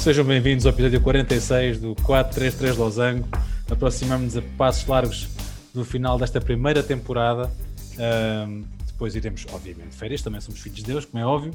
Sejam bem-vindos ao episódio 46 do 433 Losango. Aproximamos-nos a passos largos do final desta primeira temporada. Um, depois iremos, obviamente, férias, também somos filhos de Deus, como é óbvio,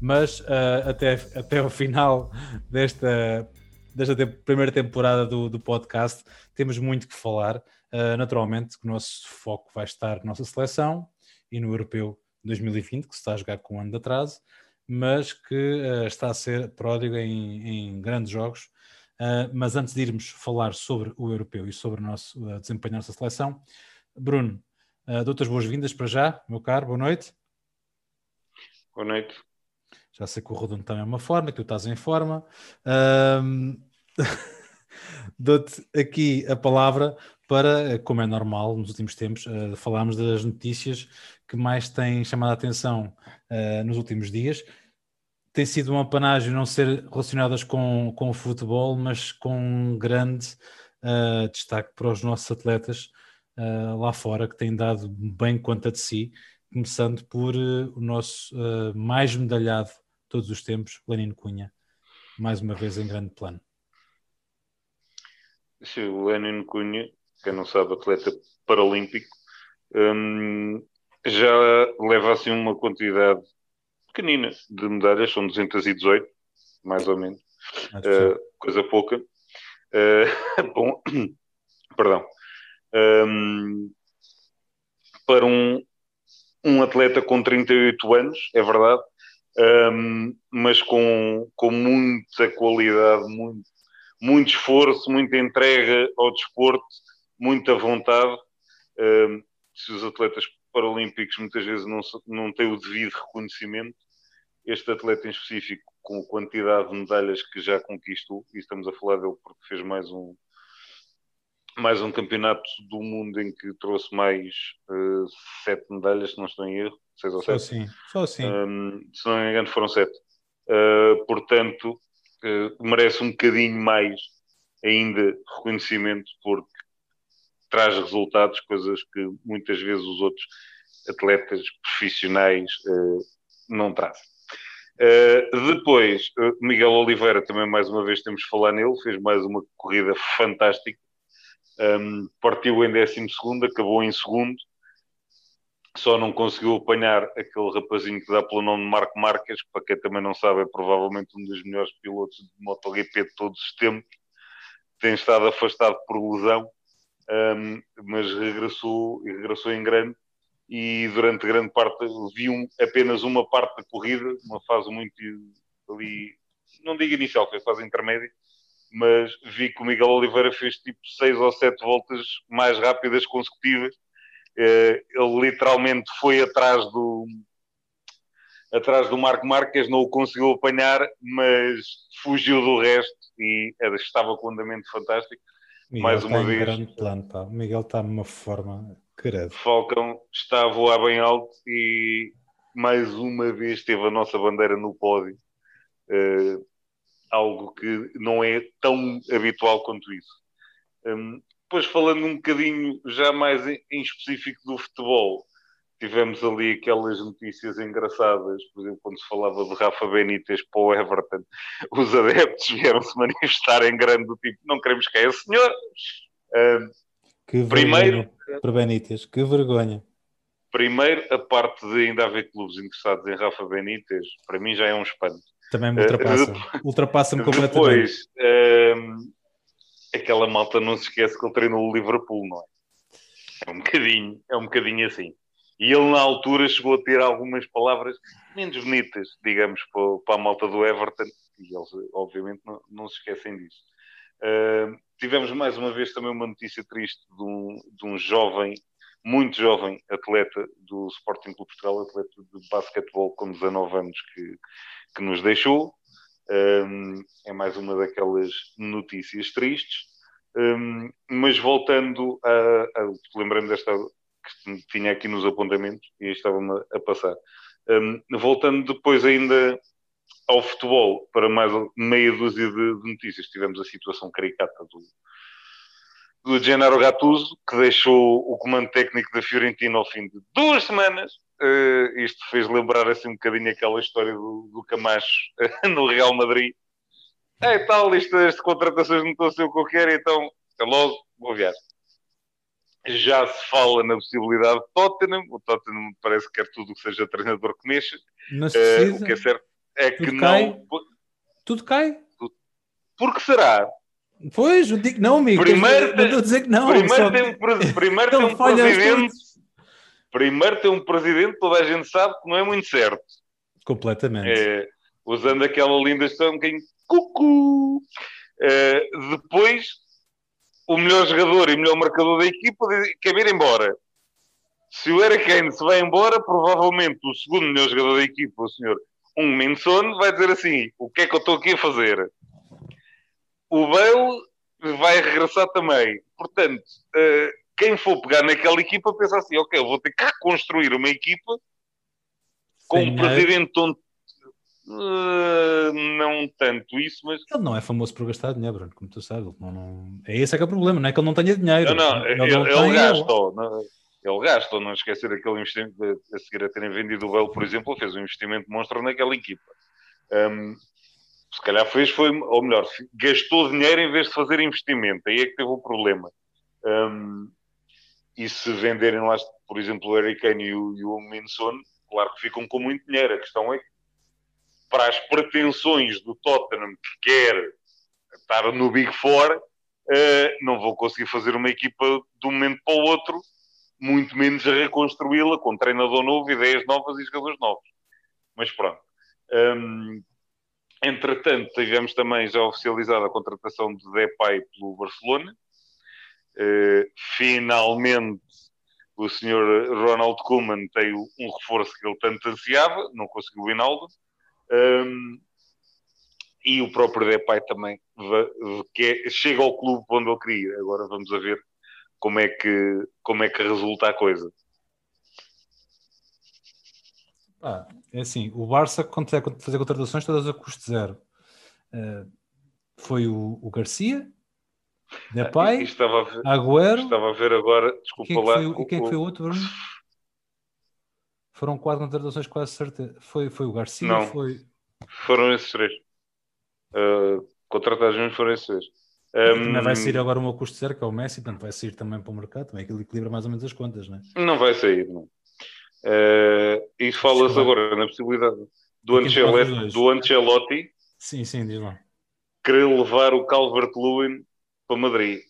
mas uh, até, até ao final desta, desta te primeira temporada do, do podcast temos muito que falar. Uh, naturalmente, que o nosso foco vai estar na nossa seleção e no Europeu 2020, que se está a jogar com um ano de atraso mas que uh, está a ser pródigo em, em grandes jogos. Uh, mas antes de irmos falar sobre o europeu e sobre o nosso uh, desempenho da nossa seleção, Bruno, uh, dou-te as boas-vindas para já, meu caro, boa noite. Boa noite. Já sei que o Rodono também é uma forma, que tu estás em forma. Uh, dou-te aqui a palavra para, como é normal nos últimos tempos, falarmos das notícias que mais têm chamado a atenção uh, nos últimos dias. Tem sido um apanágio não ser relacionadas com, com o futebol, mas com um grande uh, destaque para os nossos atletas uh, lá fora, que têm dado bem conta de si, começando por o nosso mais medalhado de todos os tempos, Lenino Cunha, mais uma vez em grande plano. Sim, o Lenino Cunha, quem não sabe, atleta paralímpico, um, já leva assim uma quantidade pequenina de medalhas, são 218, mais ou menos, uh, coisa pouca. Uh, bom, perdão. Um, para um, um atleta com 38 anos, é verdade, um, mas com, com muita qualidade, muito, muito esforço, muita entrega ao desporto, muita vontade. Um, se os atletas paralímpicos muitas vezes não, não têm o devido reconhecimento. Este atleta em específico, com a quantidade de medalhas que já conquistou, e estamos a falar dele porque fez mais um, mais um campeonato do mundo em que trouxe mais uh, sete medalhas, se não estou em erro, seis ou sete. Só assim, só assim. Um, se não me engano, foram sete. Uh, portanto, uh, merece um bocadinho mais ainda reconhecimento, porque traz resultados, coisas que muitas vezes os outros atletas profissionais uh, não trazem. Uh, depois, uh, Miguel Oliveira, também mais uma vez temos de falar nele, fez mais uma corrida fantástica. Um, partiu em 12, acabou em segundo, só não conseguiu apanhar aquele rapazinho que dá pelo nome de Marco Marques, que para quem também não sabe, é provavelmente um dos melhores pilotos de MotoGP de todos os tempos. Tem estado afastado por lesão um, mas regressou regressou em grande e durante grande parte vi um, apenas uma parte da corrida, uma fase muito ali, não digo inicial, foi fase intermédia, mas vi que o Miguel Oliveira fez tipo seis ou sete voltas mais rápidas consecutivas. Uh, ele literalmente foi atrás do atrás do Marco Marques, não o conseguiu apanhar, mas fugiu do resto e estava com um andamento fantástico. Miguel mais uma vez. grande plano, pá. O Miguel está numa forma credo. Falcão está a voar bem alto e mais uma vez teve a nossa bandeira no pódio. Uh, algo que não é tão habitual quanto isso. Um, depois, falando um bocadinho já mais em, em específico do futebol, tivemos ali aquelas notícias engraçadas, por exemplo, quando se falava de Rafa Benítez para o Everton, os adeptos vieram-se manifestar em grande do tipo, não queremos que é esse senhor. Uh, que primeiro, para Benítez, que vergonha. Primeiro, a parte de ainda haver clubes interessados em Rafa Benítez, para mim já é um espanto. Também me ultrapassa. Uh, Ultrapassa-me completamente. Depois, uh, aquela malta não se esquece que ele treinou o Liverpool, não é? É um bocadinho, é um bocadinho assim. E ele, na altura, chegou a ter algumas palavras menos bonitas, digamos, para, para a malta do Everton, e eles, obviamente, não, não se esquecem disso. Uh, tivemos mais uma vez também uma notícia triste de um, de um jovem, muito jovem atleta do Sporting Clube Portugal, atleta de basquetebol com 19 anos, que, que nos deixou. É mais uma daquelas notícias tristes. Um, mas voltando a, a lembrando desta que tinha aqui nos apontamentos e estava-me a passar. Um, voltando depois ainda ao futebol, para mais meia dúzia de, de notícias, tivemos a situação caricata do, do Gennaro Gattuso, que deixou o comando técnico da Fiorentina ao fim de duas semanas. Uh, isto fez lembrar assim um bocadinho aquela história do, do Camacho no Real Madrid. é tal, isto, as contratações não estão a ser o que eu quero, então é logo, vou viajar. Já se fala na possibilidade de Tottenham, o Tottenham parece que quer tudo que seja treinador que mexa. Eh, precisa. o que é certo é que Tudo cai. não. Tudo cai. Porque será? Pois, eu digo não, amigo. Primeiro tem- estou a dizer que não. primeiro só tem que um, primeiro tem ele um presidente. Primeiro tem um presidente, toda a gente sabe que não é muito certo. Completamente. É, usando aquela linda expressão um bocadinho cucu. É, depois, o melhor jogador e melhor marcador da equipa quer ir embora. Se o Eric Kane se vai embora, provavelmente o segundo melhor jogador da equipa, o senhor Um Minson, vai dizer assim: o que é que eu estou aqui a fazer? O Bale vai regressar também. Portanto, eh, quem for pegar naquela equipa pensa assim: ok, eu vou ter que reconstruir uma equipa com Sem um presidente onde eh, não tanto isso, mas Ele não é famoso por gastar dinheiro, Bruno, como tu sabes. Ele Não, não... É esse é que é o problema, não é que ele não tenha dinheiro. não, não, ele, ele tem, gasta, não- ele gasta, não esquecer aquele investimento a seguir a terem vendido o Bale, por exemplo, ele fez um investimento monstro naquela equipa. Hum, se calhar fez, foi, ou melhor, gastou dinheiro em vez de fazer investimento, aí é que teve o problema. Hum, e se venderem lá, por exemplo, o Harry Kane e o, e o Minson, claro que ficam com muito dinheiro. A questão é que, para as pretensões do Tottenham que quer estar no Big Four, eh, não vou conseguir fazer uma equipa de um momento para o outro, muito menos reconstruí-la com treinador novo, ideias novas e jogadores novos. Mas pronto. Hum, entretanto, tivemos também já oficializada a contratação de Depay pelo Barcelona. Eh, finalmente, o senhor Ronald Koeman tem um reforço que ele tanto ansiava, não conseguiu o Hinaldo. Hum, e o próprio Depay também que é- chega ao clube onde ele queria. Agora vamos a ver como é que, como é que resulta a coisa. Pá, é assim, o Barça consegue fazer contratações todas a custo zero. Eh, foi o, o Garcia, E Depay, estava, a ver, Agüero, estava a ver agora, desculpa quem é que lá. foi, o- e quem é que foi o- outro, Bruno? Foram quatro contratações quase certeza. Foi, foi o Garcia, Não. foi... Foram esses três. Uh, contratagens foram esses três. Também vai Um, sair agora um a custo zero, que é o Messi, portanto vai sair também para o mercado, também aquilo equilibra mais ou menos as contas, né? Não vai sair, não. Uh, e fala-se agora na possibilidade do Ancelotti, do Ancelotti Sim, sim, diz lá. querer levar o Calvert-Lewin para Madrid.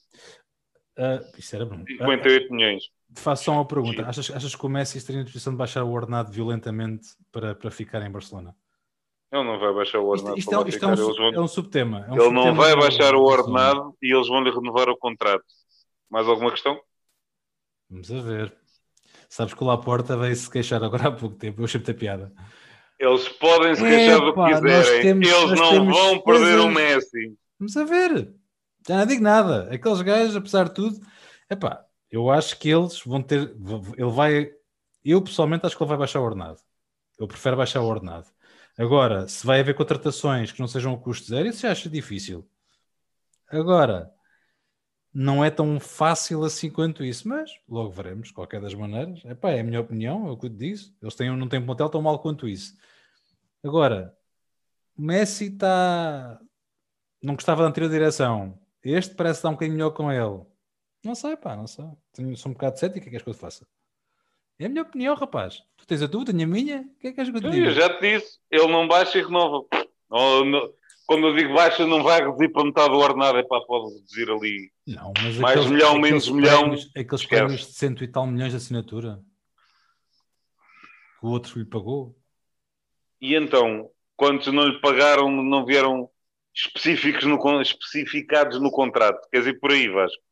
Ah, isso era Bruno. 58 milhões. Faço só uma pergunta. Achas, achas que o Messi estaria em posição de baixar o ordenado violentamente para, para ficar em Barcelona? Ele não vai baixar o Isto, ordenado. isto para é, isto é um, vão- é um subtema. é um Ele não subtema vai do- baixar o do ordenado e eles vão-lhe renovar o contrato. Mais alguma questão? Vamos a ver. Sabes que o Laporta veio-se queixar agora há pouco tempo. Eu achei muita piada. Eles podem se queixar do que quiserem. temos- Eles não vão perder o Messi. Vamos a ver. Já não digo nada. Aqueles gajos, apesar de tudo, epá, eu acho que eles vão ter. Ele vai. Eu pessoalmente acho que ele vai baixar o ordenado. Eu prefiro baixar o ordenado. Agora, se vai haver contratações que não sejam a custo zero, isso já acho difícil. Agora, não é tão fácil assim quanto isso, mas logo veremos, de qualquer das maneiras. Epá, é a minha opinião, é o que eu te disse. Eles têm, não têm um plantel tão mal quanto isso. Agora, Messi está. Não gostava da anterior direção. Este parece estar um bocadinho melhor com ele. Não sei, pá, não sei. Tenho, sou um bocado cético. O que é que és que eu faça? É a minha opinião, rapaz. Tu tens a tua, tenho a minha. O que é que és que eu te diga? Eu já te disse, ele não baixa e renova. Ou, não- quando eu digo baixa, não vai reduzir para metade do ordenado, é para pode reduzir ali. Não, mas Mais aqueles, milhão, menos milhão, prémios- Aqueles prémios de cento e tal milhões de assinatura que o outro lhe pagou. E então, quantos não lhe pagaram, não vieram específicos no, especificados no contrato? Quer dizer, por aí, Vasco.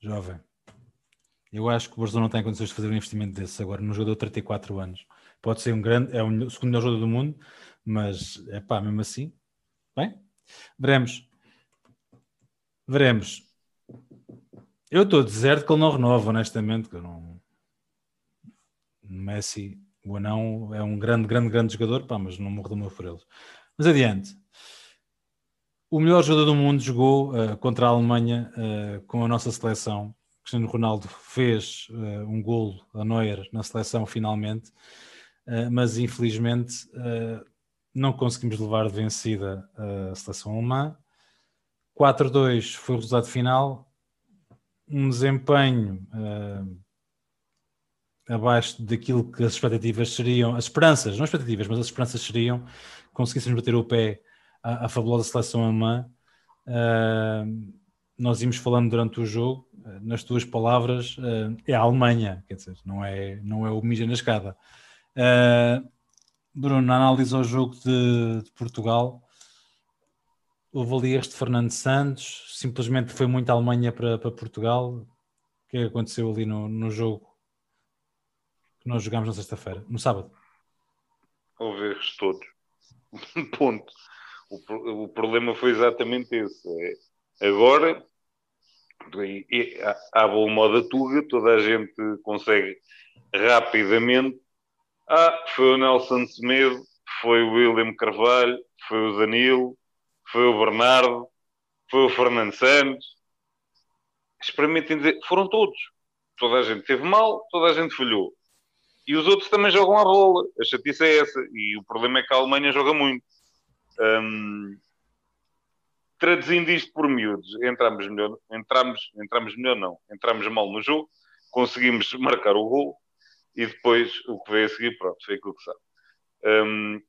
Jovem. Eu acho que o Barcelona não tem condições de fazer um investimento desse agora num jogador de 34 anos. Pode ser um grande, é o segundo melhor jogador do mundo, mas é pá, mesmo assim. Bem, veremos. Veremos. Eu estou deserto que ele não renova, honestamente. Que eu não... Messi, o Anão, é um grande, grande, grande jogador, pá, mas não morro do meu por. Mas adiante. O melhor jogador do mundo jogou eh, contra a Alemanha eh, com a nossa seleção. Cristiano Ronaldo fez eh, um golo a Neuer na seleção finalmente, mas infelizmente não conseguimos levar de vencida a seleção alemã. 4-2 foi o resultado final. Um desempenho uh, abaixo daquilo que as expectativas seriam, as esperanças, não as expectativas, mas as esperanças seriam, conseguíssemos bater o pé à fabulosa seleção alemã. Uh, nós íamos falando durante o jogo, nas tuas palavras, uh, é a Alemanha, quer dizer, não é, não é o Mija na escada. Uh, Bruno, análise ao jogo de, de Portugal, houve ali este Fernando Santos, simplesmente foi muito a Alemanha para, para Portugal. O que é que aconteceu ali no, no jogo que nós jogámos na sexta-feira, no sábado? Houve erros todos. Ponto. O, o, problema foi exatamente esse. É, agora, há bom modo tuga, toda a gente consegue rapidamente. Ah, foi o Nelson Semedo, foi o William Carvalho, foi o Danilo, foi o Bernardo, foi o Fernando Santos. Experimentem dizer, foram todos. Toda a gente teve mal, toda a gente falhou. E os outros também jogam a bola. A chatice é essa. E o problema é que a Alemanha joga muito. Um, traduzindo isto por miúdos, entramos melhor, entramos, entramos melhor não, entramos mal no jogo, conseguimos marcar o gol e depois o que veio a seguir, pronto, foi aquilo que sabe. Um,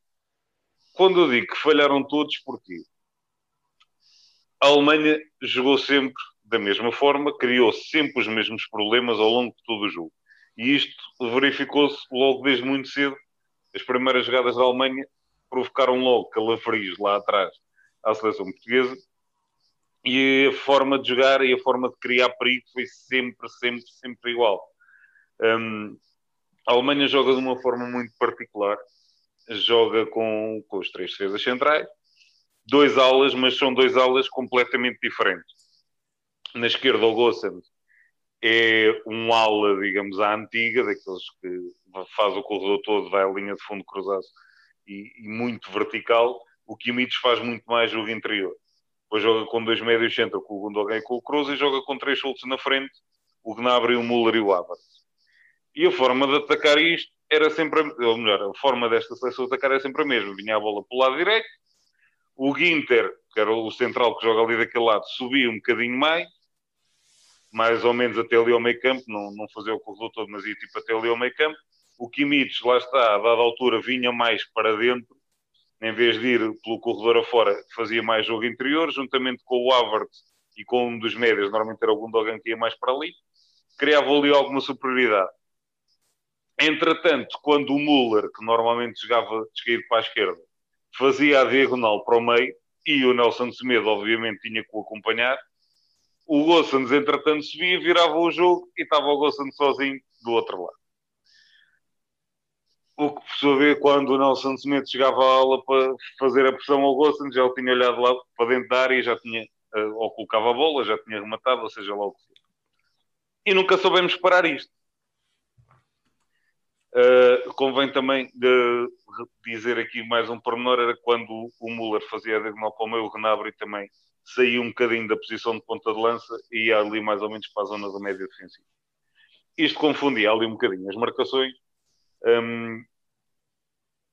quando eu digo que falharam todos, porquê? A Alemanha jogou sempre da mesma forma, criou sempre os mesmos problemas ao longo de todo o jogo. E isto verificou-se logo desde muito cedo. As primeiras jogadas da Alemanha provocaram logo calafrios lá atrás à seleção portuguesa. E a forma de jogar e a forma de criar perigo foi sempre, sempre, sempre igual. Um, a Alemanha joga de uma forma muito particular. Joga com, com os três defesas centrais, dois alas, mas são dois alas completamente diferentes. Na esquerda, o Gossens é um ala, digamos, à antiga, daqueles que faz o corredor todo, vai à linha de fundo cruzado e, e muito vertical. O Kimmich faz muito mais jogo interior. Depois joga com dois médios centro, com o Gundogan e com o Cruz, e joga com três soltos na frente, o Gnabry, o Müller e o Havertz. E a forma de atacar isto era sempre, ou melhor, a forma desta seleção de atacar era sempre a mesma. Vinha a bola para o lado direito, o Ginter, que era o central que joga ali daquele lado, subia um bocadinho mais, mais ou menos até ali ao meio campo, não, não fazia o corredor todo, mas ia tipo até ali ao meio campo. O Kimmich, lá está, a dada altura, vinha mais para dentro, em vez de ir pelo corredor afora, fazia mais jogo interior, juntamente com o Havertz e com um dos médios, normalmente era o Gundogan que ia mais para ali, criava ali alguma superioridade. Entretanto, quando o Müller, que normalmente jogava descaído para a esquerda, fazia a diagonal para o meio e o Nelson Semedo, obviamente, tinha que o acompanhar. O Gossens, entretanto, subia, virava o jogo e estava o Gossens sozinho do outro lado. O que, por vez, quando o Nelson Semedo chegava à aula para fazer a pressão ao Gossens, já o tinha olhado lá para dentro da área e já tinha, eh, ou colocava a bola, já tinha rematado, ou seja lá o que fosse. E nunca soubemos parar isto. Uh, convém também de dizer aqui mais um pormenor, era quando o Müller fazia a diagonal para o meio, o Gnabry também saía um bocadinho da posição de ponta de lança e ia ali mais ou menos para a zona da média defensiva. Isto confundia ali um bocadinho as marcações um,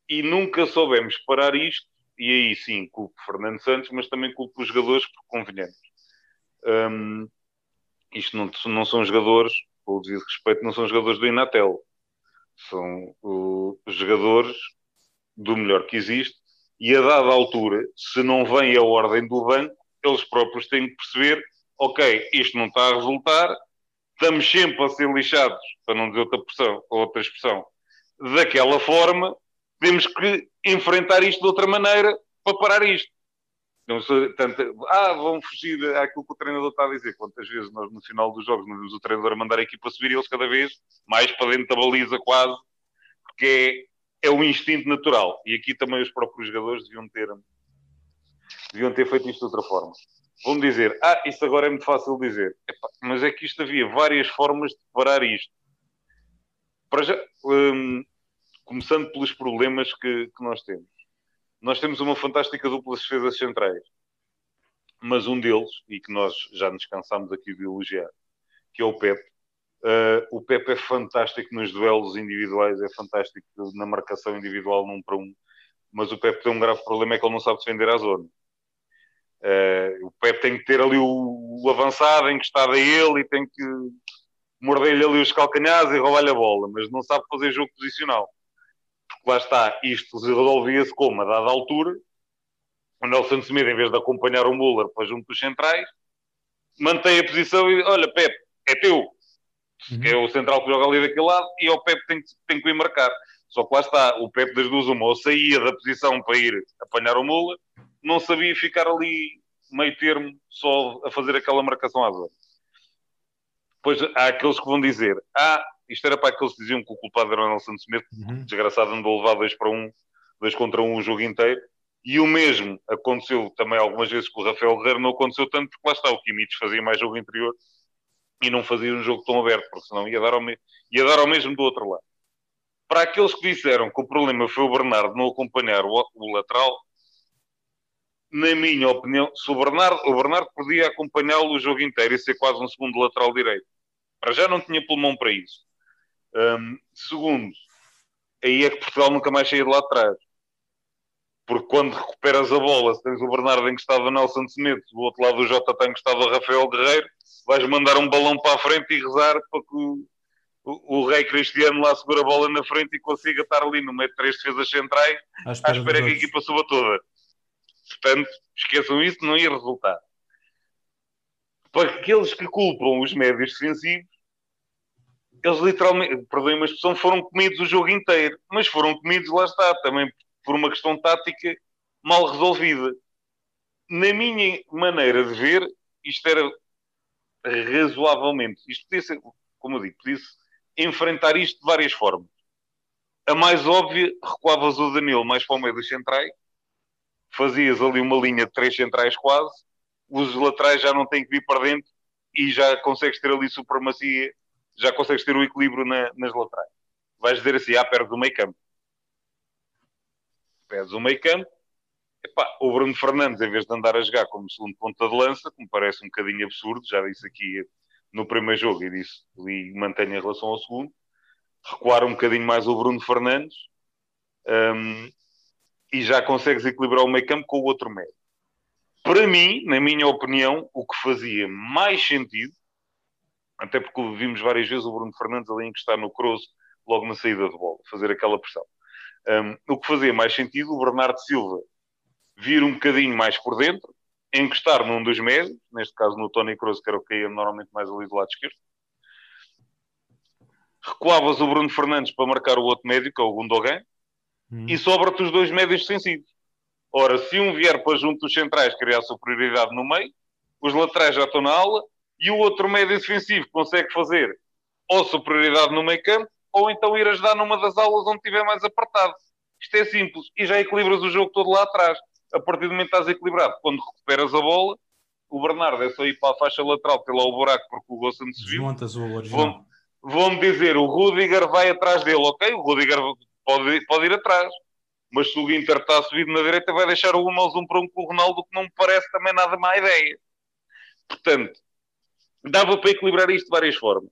e nunca soubemos parar isto, e aí sim culpo Fernando Santos, mas também culpo os jogadores, porque convenhamos. Um, isto não, não são jogadores, com o devido respeito, não são jogadores do Inatel são uh, jogadores do melhor que existe e a dada altura, se não vem a ordem do banco, eles próprios têm que perceber, ok, isto não está a resultar, estamos sempre a ser lixados, para não dizer outra, pressão, outra expressão, daquela forma, temos que enfrentar isto de outra maneira para parar isto. Não sei, tanto, ah, vão fugir àquilo que o treinador está a dizer. Quantas vezes nós, no final dos jogos, não vimos o treinador a mandar a equipa subir e eles cada vez mais para dentro da baliza, quase, porque é, é um instinto natural. E aqui também os próprios jogadores deviam ter, deviam ter feito isto de outra forma. Vão dizer, ah, isso agora é muito fácil dizer. Mas é que isto havia várias formas de parar isto. Para já, hum, começando pelos problemas que, que nós temos nós temos uma fantástica dupla de defesas centrais, mas um deles, e que nós já nos cansámos aqui de elogiar, que é o Pepe. Uh, o Pepe é fantástico nos duelos individuais, é fantástico na marcação individual num para um, mas o Pepe tem um grave problema é que ele não sabe defender a zona. Uh, o Pepe tem que ter ali o, o avançado encostado a ele e tem que morder-lhe ali os calcanhares e roubar-lhe a bola, mas não sabe fazer jogo posicional. Lá está, isto resolvia-se como? A dada altura, o Nelson Semedo, em vez de acompanhar o Muller para junto dos centrais, mantém a posição e olha, Pepe, é teu. Uhum. Que é o central que joga ali daquele lado e é o Pepe tem, tem que ir marcar. Só que lá está, o Pepe das duas uma, ou saía da posição para ir apanhar o Muller, não sabia ficar ali meio termo só a fazer aquela marcação à zona. Depois há aqueles que vão dizer, ah, isto era para aqueles que diziam que o culpado era o Nelson Smith, uhum. desgraçado andou levar dois para um, dois contra um o jogo inteiro, e o mesmo aconteceu também algumas vezes com o Rafael Guerreiro, não aconteceu tanto porque lá está, o Kimmich fazia mais jogo interior e não fazia um jogo tão aberto, porque senão ia dar ao, me... ia dar ao mesmo do outro lado. Para aqueles que disseram que o problema foi o Bernardo não acompanhar o, o lateral, na minha opinião, se o Bernardo, o Bernardo podia acompanhá-lo o jogo inteiro e ser quase um segundo lateral direito. Para já não tinha pulmão para isso. Um, segundo, aí é que Portugal nunca mais saía de lá atrás porque quando recuperas a bola, se tens o Bernardo encostado ao Nelson Semedo, do outro lado o Jota está encostado ao Rafael Guerreiro, vais mandar um balão para a frente e rezar para que o, o, o Rei Cristiano lá segura a bola na frente e consiga estar ali no meio de três defesas centrais à espera, à espera que a equipa suba toda. Portanto, esqueçam isso, não ia resultar. Para aqueles que culpam os médios defensivos, eles literalmente, perdoem a expressão, foram comidos o jogo inteiro. Mas foram comidos, lá está, também por uma questão tática mal resolvida. Na minha maneira de ver, isto era razoavelmente, isto podia ser, como eu digo, podia-se enfrentar isto de várias formas. A mais óbvia, recuavas o Danilo mais para o meio dos centrais, fazias ali uma linha de três centrais quase, os laterais já não têm que vir para dentro e já consegues ter ali supremacia, já consegues ter o equilíbrio na, nas laterais. Vais dizer assim, ah, perto do meio campo pedes o meio campo, epá, o Bruno Fernandes, em vez de andar a jogar como segundo ponta de lança, que me parece um bocadinho absurdo, já disse aqui no primeiro jogo e disse e mantenho em relação ao segundo, recuar um bocadinho mais o Bruno Fernandes um, e já consegues equilibrar o meio campo com o outro médio. Para mim, na minha opinião, o que fazia mais sentido, até porque vimos várias vezes o Bruno Fernandes ali encostar no Kroos logo na saída de bola, fazer aquela pressão. Um, o que fazia mais sentido, o Bernardo Silva vir um bocadinho mais por dentro, encostar num dos médios, neste caso no Tony Kroos, que era o que ia normalmente mais ali do lado esquerdo. Recuavas o Bruno Fernandes para marcar o outro médio, que é o Gundogan, hum. e sobra-te os dois médios defensivos. Ora, se um vier para junto dos centrais criar superioridade no meio, os laterais já estão na aula, e o outro médio defensivo consegue fazer ou superioridade no meio campo, ou então ir ajudar numa das aulas onde estiver mais apertado. Isto é simples. E já equilibras o jogo todo lá atrás. A partir do momento que estás equilibrado, quando recuperas a bola, o Bernardo é só ir para a faixa lateral, pelo o buraco, porque o Gossam se viu. Vão-me dizer, o Rudiger vai atrás dele. Ok, o Rudiger pode, pode ir atrás. Mas se o Inter está subido na direita, vai deixar o Hummels um para um com o Ronaldo, que não me parece também nada má ideia. Portanto, dava para equilibrar isto de várias formas.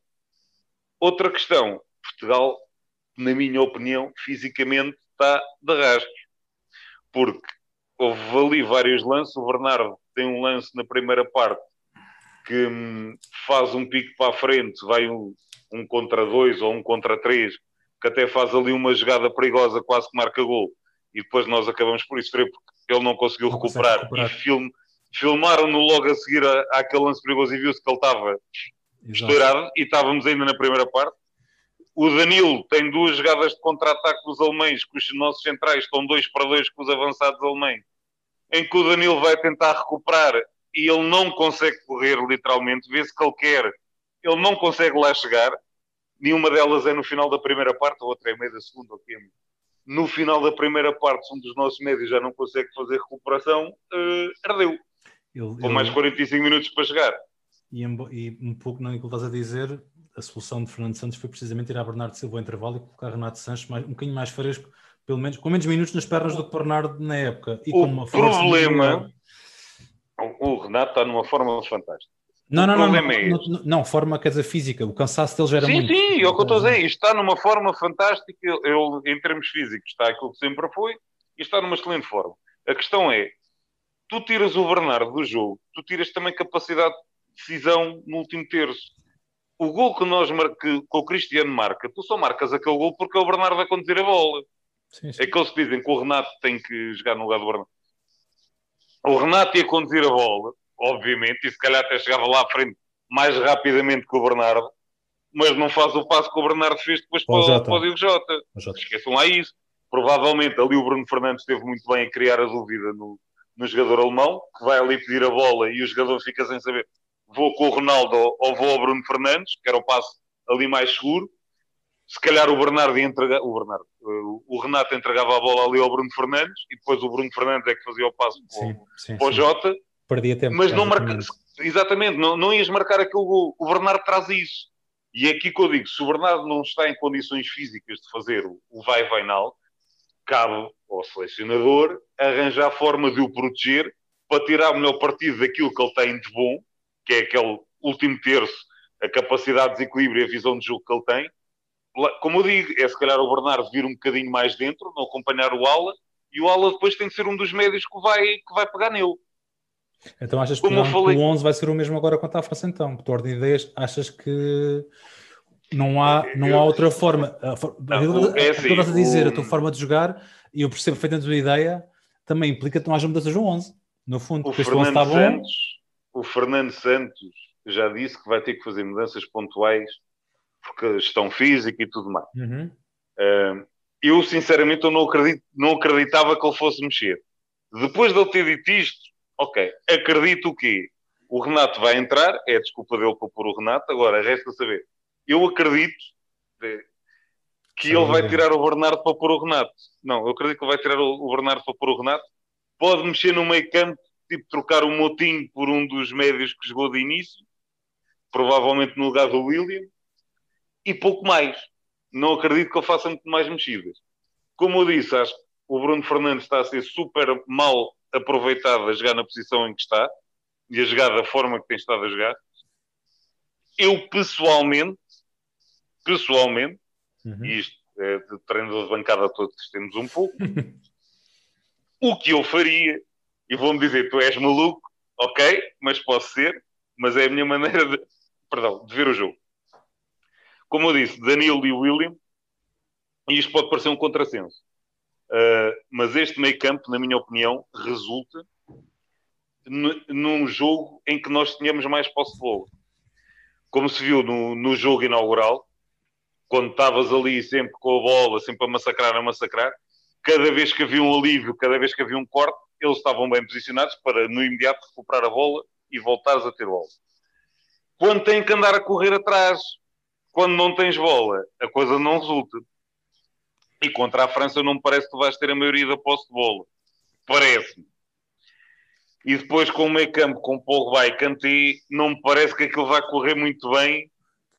Outra questão, Portugal, na minha opinião, fisicamente está de rastros. Porque houve ali vários lances. O Bernardo tem um lance na primeira parte que hum, faz um pico para a frente, vai um, um, contra dois ou um contra três, que até faz ali uma jogada perigosa, quase que marca gol. E depois nós acabamos por isso porque ele não conseguiu não recuperar. recuperar. E film, filmaram-no logo a seguir àquele lance perigoso e viu-se que ele estava estourado e estávamos ainda na primeira parte. O Danilo tem duas jogadas de contra-ataque dos alemães, que os nossos centrais estão dois para dois com os avançados alemães, em que o Danilo vai tentar recuperar e ele não consegue correr, literalmente, vê-se que ele quer, ele não consegue lá chegar. Nenhuma delas é no final da primeira parte, a outra é meio da segunda, ok? No final da primeira parte, um dos nossos médios já não consegue fazer recuperação, uh, ardeu. Ele, com ele... mais 45 minutos para chegar. E, e um pouco não é que estás a dizer, a solução de Fernando Santos foi precisamente tirar Bernardo Silva ao intervalo e colocar Renato Sanches mais, um bocadinho mais fresco, pelo menos com menos minutos nas pernas do que Bernardo na época. E o com uma problema, o Renato está numa forma fantástica. Não, não, não, não, é não, não, forma quer dizer física, o cansaço dele já era sim, muito. Sim, sim, é o que eu estou a dizer, está numa forma fantástica, ele, em termos físicos está aquilo que sempre foi, e está numa excelente forma. A questão é, tu tiras o Bernardo do jogo, tu tiras também capacidade de decisão no último terço. O gol que nós que, que o Cristiano marca, tu só marcas aquele gol porque é o Bernardo a conduzir a bola. Sim, sim. É aqueles que dizem que o Renato tem que jogar no lugar do Bernardo. O Renato ia conduzir a bola, obviamente, e se calhar até chegava lá à frente mais rapidamente que o Bernardo, mas não faz o passo que o Bernardo fez depois para, o, para o Diogo Jota. Esqueçam lá isso. Provavelmente ali o Bruno Fernandes esteve muito bem a criar a dúvida no, no jogador alemão, que vai ali pedir a bola e o jogador fica sem saber vou com o Ronaldo ou vou ao Bruno Fernandes, que era o passo ali mais seguro. Se calhar o Bernardo ia entregar, o Bernardo, o Renato entregava a bola ali ao Bruno Fernandes e depois o Bruno Fernandes é que fazia o passo sim, para, sim, para o Jota. Perdia tempo. Mas não marca, exatamente, não, não ias marcar aquele gol. O Bernardo traz isso. E é aqui que eu digo: se o Bernardo não está em condições físicas de fazer o vai-vai-nal, cabe ao selecionador arranjar forma de o proteger para tirar o melhor partido daquilo que ele tem de bom, que é aquele último terço, a capacidade de desequilíbrio e a visão de jogo que ele tem. Como eu digo, é se calhar o Bernardo vir um bocadinho mais dentro, não acompanhar o Ala, e o Ala depois tem de ser um dos médios que vai, que vai pegar nele. Então achas que, não, falei... que o 11 vai ser o mesmo agora quanto à França então? Que tu ordem de ideias, achas que não há, não há outra forma. A, a, é assim, a, dizer, o... a tua forma de jogar, e eu percebo perfeitamente a ideia, também implica que não haja mudanças no 11. No fundo, o Fernando este 11 está bom. Santos, o Fernando Santos já disse que vai ter que fazer mudanças pontuais porque gestão física e tudo mais. Uhum. Uh, eu, sinceramente, eu não, acredito, não acreditava que ele fosse mexer. Depois de ele ter dito isto, ok, acredito o quê? O Renato vai entrar, é a desculpa dele para pôr o Renato, agora resta saber. Eu acredito que ele vai tirar o Bernardo para pôr o Renato. Não, eu acredito que ele vai tirar o Bernardo para pôr o Renato. Pode mexer no meio campo tipo trocar o Motinho por um dos médios que jogou de início, provavelmente no lugar do William, e pouco mais. Não acredito que ele faça muito mais mexidas. Como eu disse, acho que o Bruno Fernandes está a ser super mal aproveitado a jogar na posição em que está e a jogar da forma que tem estado a jogar. Eu pessoalmente, pessoalmente, uhum. e isto é de treinador de bancada todos temos um pouco, o que eu faria e vão-me dizer: tu és maluco, ok, mas posso ser, mas é a minha maneira de, perdão, de ver o jogo. Como eu disse, Danilo e William, e isto pode parecer um contrassenso, uh, mas este meio campo, na minha opinião, resulta num jogo em que nós tínhamos mais posse de bola. Como se viu no, no jogo inaugural, quando estavas ali sempre com a bola, sempre a massacrar, a massacrar, cada vez que havia um alívio, cada vez que havia um corte, eles estavam bem posicionados para no imediato recuperar a bola e voltares a ter bola. Quando têm que andar a correr atrás, quando não tens bola, a coisa não resulta. E contra a França não me parece que tu vais ter a maioria da posse de bola. Parece-me. E depois com o meio campo, com Pogba e Kanté, não me parece que aquilo vai correr muito bem.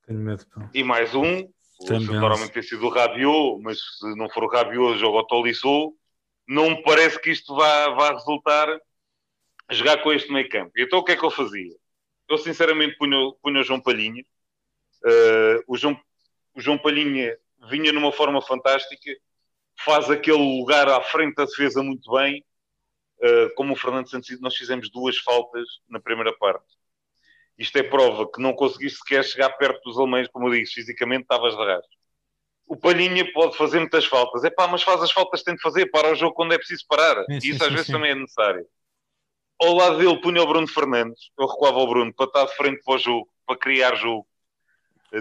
Tenho medo. Pô. E mais um, normalmente tem sido o Rabiot, mas se não for o Rabiot, joga o Tolisso não me parece que isto vá, vá resultar jogar com este meio campo. Então o que é que eu fazia? Eu sinceramente punha, punha o João Palhinha. Uh, o, João, o João Palhinha vinha numa forma fantástica, faz aquele lugar à frente da defesa muito bem. Uh, como o Fernando Santos nós fizemos duas faltas na primeira parte. Isto é prova que não conseguiste sequer chegar perto dos alemães, como eu disse, fisicamente estavas de rastro o Palhinha pode fazer muitas faltas. É pá, mas faz as faltas que tem de fazer, para o jogo quando é preciso parar. Sim, e isso sim, às sim, vezes também é necessário. Ao lado dele punha o Bruno Fernandes, eu recuava o Bruno para estar de frente para o jogo, para criar jogo.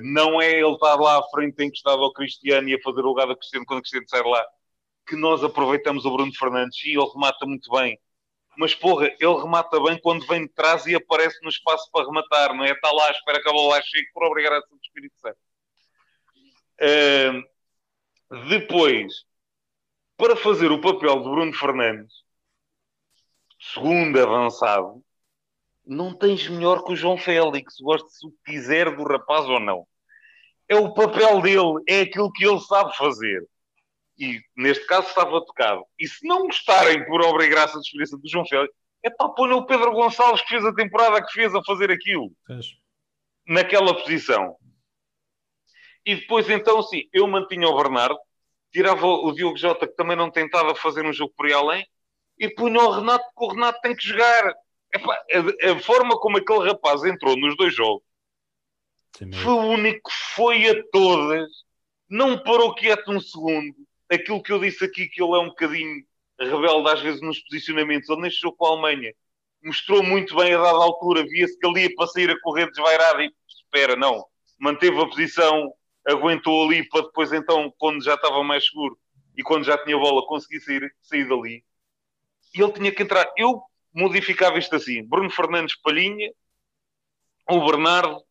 Não é ele estar lá à frente encostado ao Cristiano e a fazer o lugar do Cristiano quando o Cristiano sai lá, que nós aproveitamos o Bruno Fernandes e ele remata muito bem. Mas porra, ele remata bem quando vem de trás e aparece no espaço para rematar, não é? Está lá, espera que a bola chegue por ser do Espírito Santo. Uh, depois, para fazer o papel de Bruno Fernandes, segundo avançado, não tens melhor que o João Félix, goste se quiser do rapaz ou não. É o papel dele, é aquilo que ele sabe fazer. E neste caso estava tocado. E se não gostarem por obra e graça de experiência do João Félix, é para pôr o Pedro Gonçalves que fez a temporada que fez a fazer aquilo. Naquela posição. E depois, então, sim, eu mantinha o Bernardo, tirava o Diogo Jota, que também não tentava fazer um jogo por aí além, e punha o Renato, porque o Renato tem que jogar. Epá, a, a, forma como aquele rapaz entrou nos dois jogos foi o único foi a todas, não parou quieto um segundo. Aquilo que eu disse aqui, que ele é um bocadinho rebelde às vezes nos posicionamentos, ele neste jogo com a Alemanha mostrou muito bem a dada altura, via-se que ali ia para sair a correr desvairada e espera, não, manteve a posição, aguentou ali para depois então, quando já estava mais seguro e quando já tinha bola, conseguir sair, sair dali. E ele tinha que entrar. Eu modificava isto assim: Bruno Fernandes Palhinha, o Bernardo,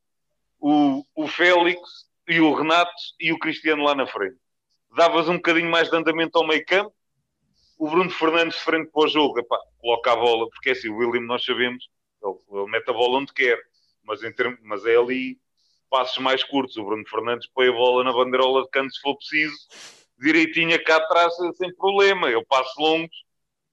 o, o Félix e o Renato e o Cristiano lá na frente. Davas um bocadinho mais de andamento ao meio campo. O Bruno Fernandes frente para o jogo, epá, coloca a bola, porque é assim, o William nós sabemos, ele, ele mete a bola onde quer, mas, termos, mas é ali passos mais curtos. O Bruno Fernandes põe a bola na bandeirola de canto se for preciso, direitinho cá atrás sem problema. Eu passo longos,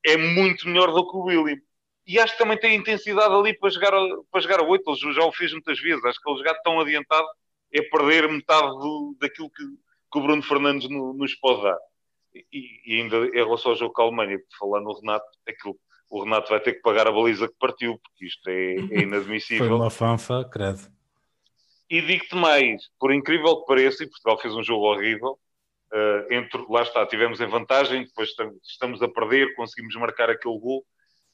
é muito melhor do que o William. E acho que também tem intensidade ali para jogar, para jogar a 8. Ele já o fez muitas vezes. Acho que ele jogar tão adiantado é perder metade do, daquilo que, que o Bruno Fernandes no, nos pode dar. E, e, ainda em relação ao jogo com a Alemanha, falar no Renato, aquilo, o Renato vai ter que pagar a baliza que partiu, porque isto é, é inadmissível. Foi uma fanfa, credo. E digo-te mais, por incrível que pareça, e Portugal fez um jogo horrível, uh, entre, lá está, tivemos em vantagem, depois estamos a perder, conseguimos marcar aquele gol.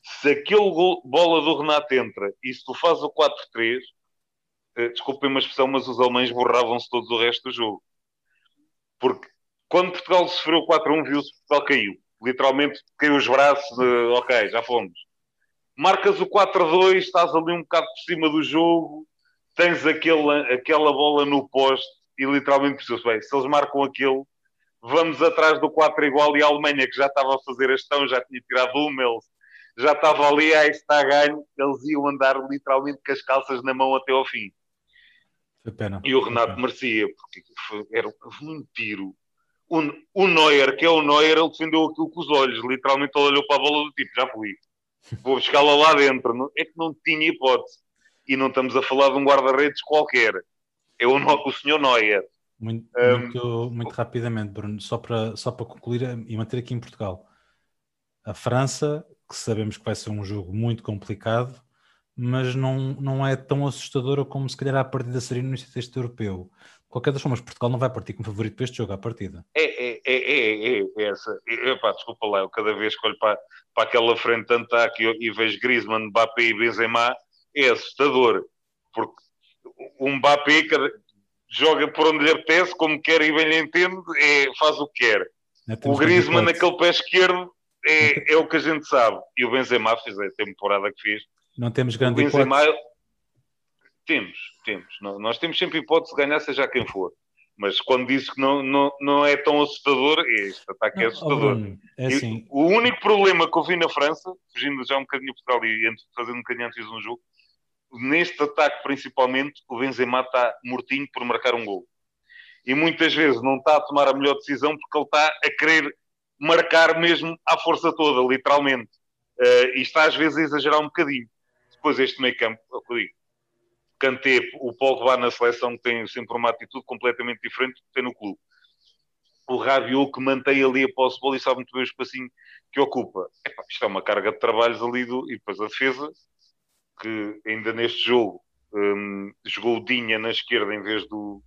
Se aquele gol, bola do Renato entra e se tu fazes o 4-3, uh, eh, desculpem uma expressão, mas os alemães borravam-se todos o resto do jogo. Porque quando Portugal sofreu 4-1, viu-se que Portugal caiu. Literalmente caiu os braços, de, ok, já fomos. Marcas o 4-2, estás ali um bocado por cima do jogo, tens aquele, aquela bola no poste e literalmente percebes bem, se eles marcam aquele, vamos atrás do 4 igual e a Alemanha que já estava a fazer a gestão, já tinha tirado uma, eles já estava ali, aí está a ganho, eles iam andar literalmente com as calças na mão até ao fim. Pena. E o Renato merecia, porque era um tiro. O, o Neuer, que é o Neuer, ele defendeu aquilo com os olhos, literalmente ele olhou para a bola do tipo, já fui, vou buscá-la lá dentro. É que não tinha hipótese e não estamos a falar de um guarda-redes qualquer. É o, o senhor Neuer. Muito, um, muito, muito, rapidamente, Bruno, só para, só para concluir e manter aqui em Portugal. A França, que sabemos que vai ser um jogo muito complicado, mas não, não é tão assustadora como se calhar a partida seria no início deste europeu. De qualquer das formas, Portugal não vai partir como favorito para este jogo à partida. É, é, é, é, é, é essa. Epá, desculpa lá, eu cada vez que olho para, para aquela frente tanto aqui e vejo Griezmann, Mbappé e Benzema, é assustador, porque o Mbappé joga por onde lhe apetece, como quer e bem lhe entende, é, faz o que quer. O Griezmann naquele pé esquerdo é, é, o que a gente sabe. E o Benzema fez a temporada que fez. Não temos grande Benzema, hipótese. Temos, temos. Nós temos sempre hipótese de ganhar, seja quem for. Mas quando disse que não, não, não é tão assustador, este ataque é assustador. é assim. o único problema que eu vi na França, fugindo já um bocadinho de Portugal e fazendo um bocadinho antes de um jogo, neste ataque principalmente, o Benzema está mortinho por marcar um gol. E muitas vezes não está a tomar a melhor decisão porque ele está a querer marcar mesmo à força toda, literalmente. Uh, e está às vezes a exagerar um bocadinho. Depois este meio campo, o que eu digo. Kanté, o Pogba na seleção tem sempre uma atitude completamente diferente do que tem no clube. O Rabiot que mantém ali a posse de bola e sabe muito bem o espacinho que ocupa. Epá, isto é uma carga de trabalhos ali do, e depois a defesa que ainda neste jogo um, jogou o Dinha na esquerda em vez do,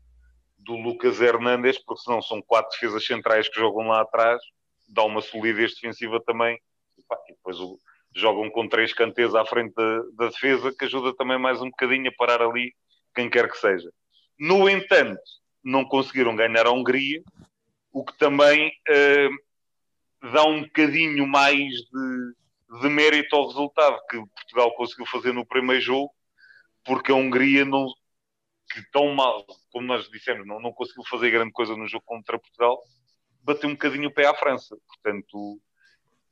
do Lucas Hernandes, porque senão são quatro defesas centrais que jogam lá atrás, dá uma solidez defensiva também, e, e depois o, jogam com três canteiros à frente da, da, defesa, que ajuda também mais um bocadinho a parar ali quem quer que seja. No entanto, não conseguiram ganhar a Hungria, o que também uh, dá um bocadinho mais de, de mérito ao resultado que Portugal conseguiu fazer no primeiro jogo, porque a Hungria não que tão mal, como nós dissemos, não, não conseguiu fazer grande coisa no jogo contra Portugal, bateu um bocadinho o pé à França. Portanto,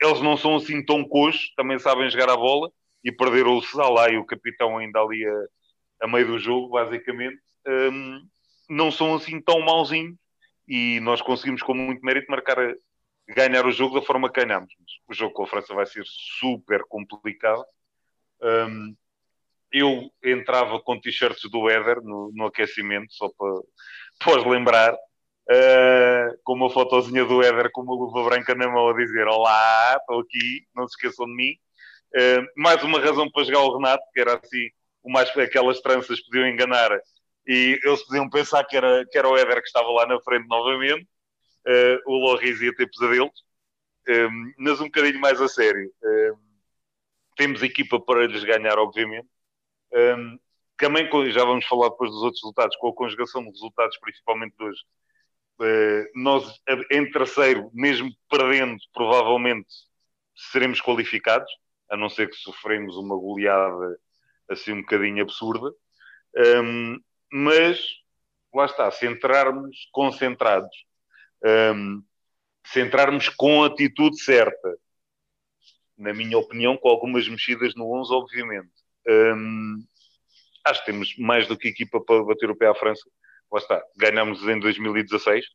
eles não são assim tão coxos, também sabem jogar a bola e perderam o Salah e o capitão ainda ali a, a meio do jogo, basicamente. Um, não são assim tão mauzinhos e nós conseguimos com muito mérito marcar ganhar o jogo da forma que ganhamos. O jogo com a França vai ser super complicado. Um, eu entrava com t-shirts do Éder no, no, aquecimento, só para, para os lembrar. Uh, com uma fotozinha do Éder com uma luva branca na mão a dizer Olá, estou aqui, não se esqueçam de mim. Uh, mais uma razão para jogar o Renato, que era assim, o mais, aquelas tranças podiam enganar e eles podiam pensar que era, que era o Éder que estava lá na frente novamente. Uh, o Loris ia ter pesadelos. Um, mas um bocadinho mais a sério. Um, temos equipa para lhes ganhar, obviamente. Um, também já vamos falar depois dos outros resultados, com a conjugação de resultados, principalmente de hoje. Uh, nós, em terceiro, mesmo perdendo, provavelmente seremos qualificados, a não ser que sofremos uma goleada assim um bocadinho absurda. Um, mas, lá está, centrarmos concentrados, um, centrarmos com a atitude certa, na minha opinião, com algumas mexidas no 11, obviamente. Um, acho que temos mais do que equipa para bater o pé à França. Lá está, ganhamos em 2016.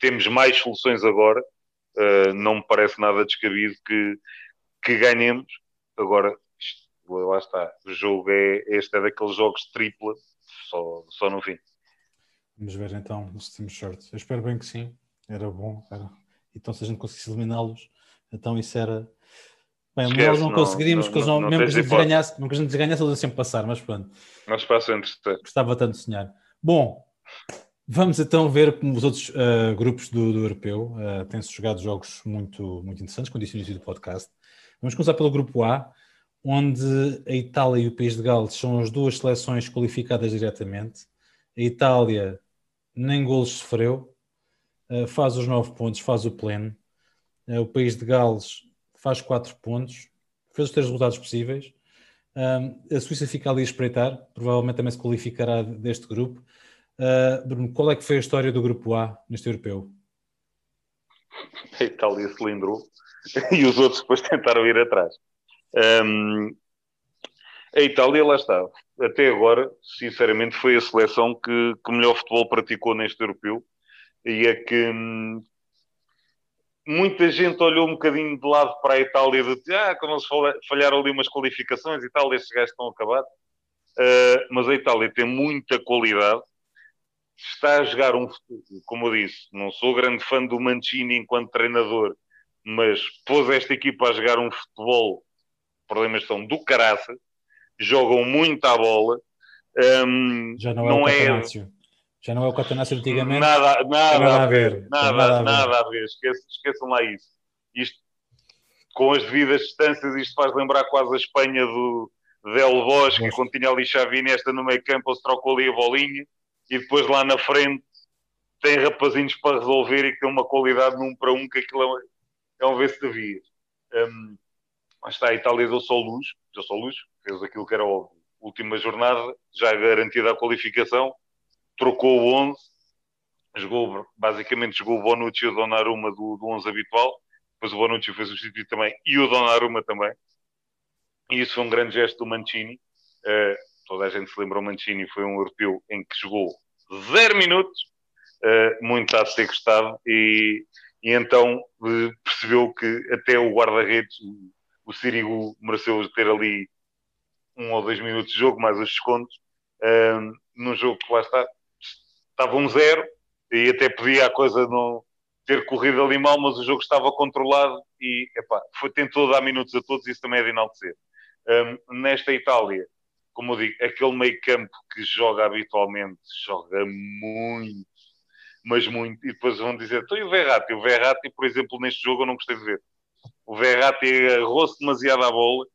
Temos mais soluções agora. Uh, não me parece nada descabido que, que ganhemos. Agora, isto, lá está, o jogo é este é daqueles jogos tripla, só, só no fim. Vamos ver então se temos sorte. Eu espero bem que sim. Era bom. Era. Então, se a gente conseguisse eliminá-los, então isso era Bem, Esquece, nós não, não conseguiríamos, não, não, não, mesmo, que a gente ganhasse, mesmo que a gente ganhasse, eles sempre passar, mas pronto. Nós passamos. Gostava tanto de sonhar. Bom, vamos então ver como os outros uh, grupos do, do Europeu uh, têm-se jogado jogos muito, muito interessantes, no início do podcast. Vamos começar pelo grupo A, onde a Itália e o País de Gales são as duas seleções qualificadas diretamente. A Itália nem golos sofreu, uh, faz os nove pontos, faz o pleno. o País de Gales faz 4 pontos, fez os três resultados possíveis. A Suíça fica ali a espreitar, provavelmente também se qualificará deste grupo. Uh, Bruno, qual é que foi a história do grupo A neste europeu? A Itália cilindrou e os outros depois tentaram ir atrás. Um, a Itália, lá está. Até agora, sinceramente, foi a seleção que, que melhor futebol praticou neste europeu e é que, hum, muita gente olhou um bocadinho de lado para a Itália de ah, como eles falharam ali umas qualificações e tal, estes gajos estão acabados. Uh, mas a Itália tem muita qualidade, está a jogar um como eu disse, não sou grande fã do Mancini enquanto treinador, mas pôs esta equipa a jogar um futebol, problemas são do caraça, jogam muito à bola. Um, Já não é não é, já não é o Catanaccio antigamente? Nada, nada, nada a ver. Nada, nada, nada a ver. Esqueçam, esqueçam lá isso. Isto, com as devidas distâncias, isto faz lembrar quase a Espanha do Del Bosque, quando tinha ali Xavi nesta no meio campo, se trocou ali a bolinha, e depois lá na frente tem rapazinhos para resolver e que tem uma qualidade num para um que aquilo é, é um ver-se de vias. Um, mas está, a Itália deu só luz, deu só luz, fez aquilo que era a última jornada, já garantida a qualificação, trocou o 11, jogou, basicamente jogou o Bonucci e o Donnarumma do, do 11 habitual, depois o Bonucci foi substituído também e o Donnarumma também. E isso foi um grande gesto do Mancini. Uh, toda a gente se lembra, o Mancini foi um europeu em que jogou zero minutos, uh, muito a ser gostado, e, e então uh, percebeu que até o guarda-redes, o, o Sirigu, mereceu ter ali um ou dois minutos de jogo, mais os descontos, num jogo que lá está, estava um zero e até podia a coisa não ter corrido ali mal, mas o jogo estava controlado e epá, foi, tentou dar minutos a todos, isso também é de enaltecer. Um, nesta Itália, como eu digo, aquele meio campo que joga habitualmente, joga muito, mas muito, e depois vão dizer, então e o Verratti? O Verratti, por exemplo, neste jogo eu não gostei de ver. O Verratti agarrou-se demasiado à bola,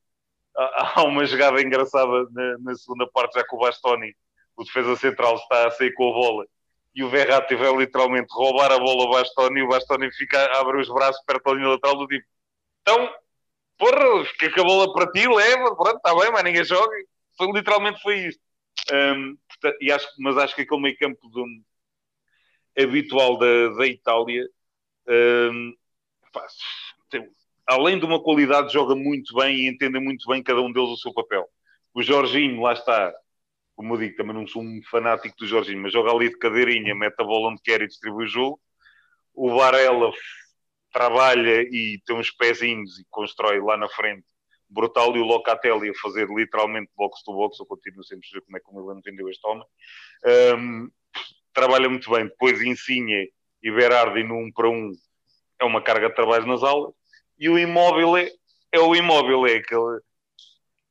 há uma jogada engraçada na, na segunda parte, já com o Bastoni, o defesa central está a sair com a bola e o Verratti vai literalmente roubar a bola ao Bastoni e o Bastoni fica, abre os braços perto da linha lateral do tipo então, porra, fica com a bola para ti, leva, pronto, está bem, mas ninguém joga. Foi, literalmente foi isto. Um, portanto, e acho, mas acho que aquele meio campo habitual da, da Itália um, pá, tem, além de uma qualidade, joga muito bem e entende muito bem cada um deles o seu papel. O Jorginho, lá está, como eu digo, também não sou um fanático do Jorginho, mas joga ali de cadeirinha, mete a bola onde quer e distribui o jogo. O Varela trabalha e tem uns pezinhos e constrói lá na frente brutal e o Locatelli a fazer literalmente box to box, eu continuo sempre a ver como é que o Milan vendeu este homem. Um, trabalha muito bem, depois Insigne e Berardi no 1 para 1 é uma carga de trabalho nas aulas, e o imóvel é, é o imóvel, é aquele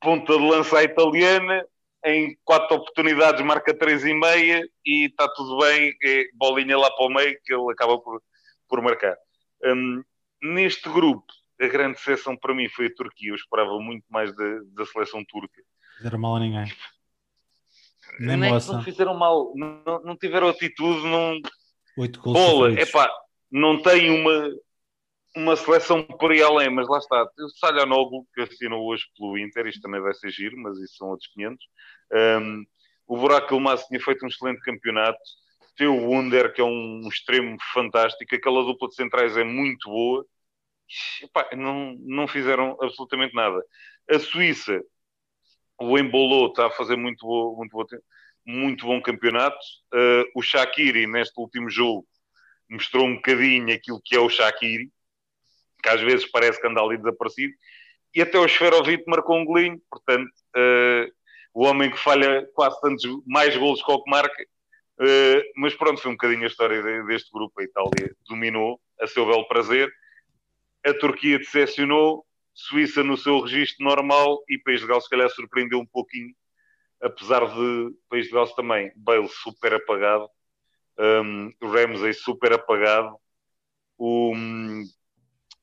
ponta de lança italiana, em quatro oportunidades marca três e meia e está tudo bem, é bolinha lá para o meio que ele acaba por, por marcar. Um, neste grupo, a grande seleção para mim foi a Turquia, eu esperava muito mais da, da seleção turca. Fizeram mal a ninguém. Nem, Nem não fizeram mal, não, não tiveram atitude, não... Oito gols Bola, epá, não tem uma, uma seleção por aí além, mas lá está. O Salhanoglu, que assinou hoje pelo Inter, isto também vai ser giro, mas isso são outros 500. Um, o Buraco Ilmaz tinha feito um excelente campeonato. Tem o Wunder, que é um extremo fantástico. Aquela dupla de centrais é muito boa. Epá, não, não fizeram absolutamente nada. A Suíça, o Embolo está a fazer muito, boa, muito, boa, muito bom campeonato. Uh, o Shakiri, neste último jogo, mostrou um bocadinho aquilo que é o Shakiri que às vezes parece que anda ali desaparecido, e até o Esferovite marcou um golinho, portanto, uh, o homem que falha quase tantos, mais golos que o que marca, uh, mas pronto, foi um bocadinho a história deste grupo, a Itália dominou, a seu belo prazer, a Turquia decepcionou, Suíça no seu registro normal, e País de Gales se calhar surpreendeu um pouquinho, apesar de País de Gales também, Bale super apagado, um, Ramsey super apagado, o,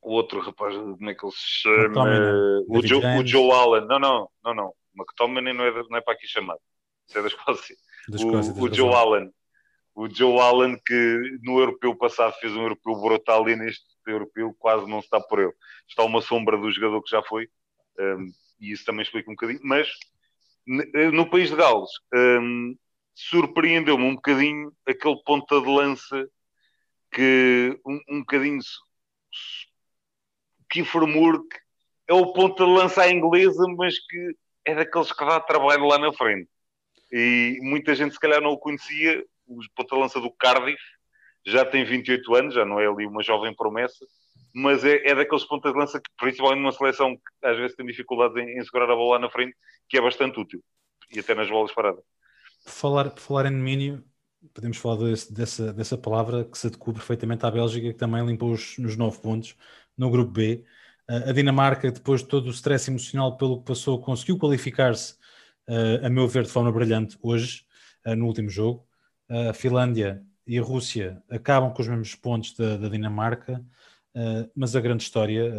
o outro rapaz, como é que ele se chama? O Joe, o Joe, Allen. Não, não, não, não. McTominay não é, não é para aqui chamado. Isso é da Escócia. Da Escócia o, o Joe Allen. O Joe Allen, que no europeu passado fez um europeu brutal e neste europeu quase não está por ele. Está uma sombra do jogador que já foi. Um, e isso também explica um bocadinho. Mas no país de Gales, um, surpreendeu-me um bocadinho aquele ponta de lança que um, um bocadinho Kiefer Moore é o ponto de lança inglesa, mas que é daqueles que dá trabalho lá na frente. E muita gente se calhar não o conhecia, o ponta de lança do Cardiff, já tem 28 anos, já não é ali uma jovem promessa, mas é, é daqueles pontas de lança que, principalmente numa seleção que às vezes tem dificuldades em, em segurar a bola lá na frente, que é bastante útil, e até nas bolas paradas. Por falar, falar em domínio, podemos falar desse, dessa, dessa palavra que se adequa perfeitamente à Bélgica, que também limpou os, nos 9 pontos no grupo B. A Dinamarca, depois de todo o stress emocional pelo que passou, conseguiu qualificar-se, uh, a meu ver, de forma brilhante hoje, uh, no último jogo. a Finlândia e a Rússia acabam com os mesmos pontos da, da Dinamarca, mas a grande história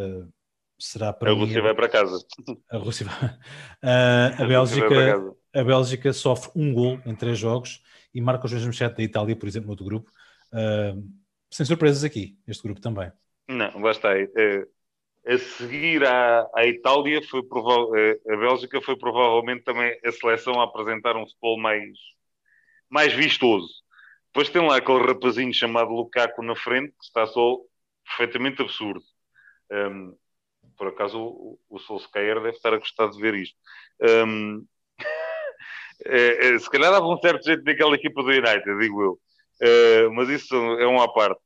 será para. A Rússia mim, vai para casa. A Rússia vai. a, Bélgica, a Bélgica sofre um gol em três jogos e marca os mesmos sete da Itália, por exemplo, no outro grupo. sem surpresas aqui, este grupo também. Não, lá está. É, a seguir à, à Itália, foi é, a Bélgica foi provavelmente também a seleção a apresentar um futebol mais, mais vistoso. Depois tem lá aquele rapazinho chamado Lukaku na frente, que está só perfeitamente absurdo. Um, por acaso o, o Solskjaer deve estar a gostar de ver isto. Um, é, é, se calhar dava um certo jeito naquela equipa do United, digo eu. Uh, mas isso é uma à parte.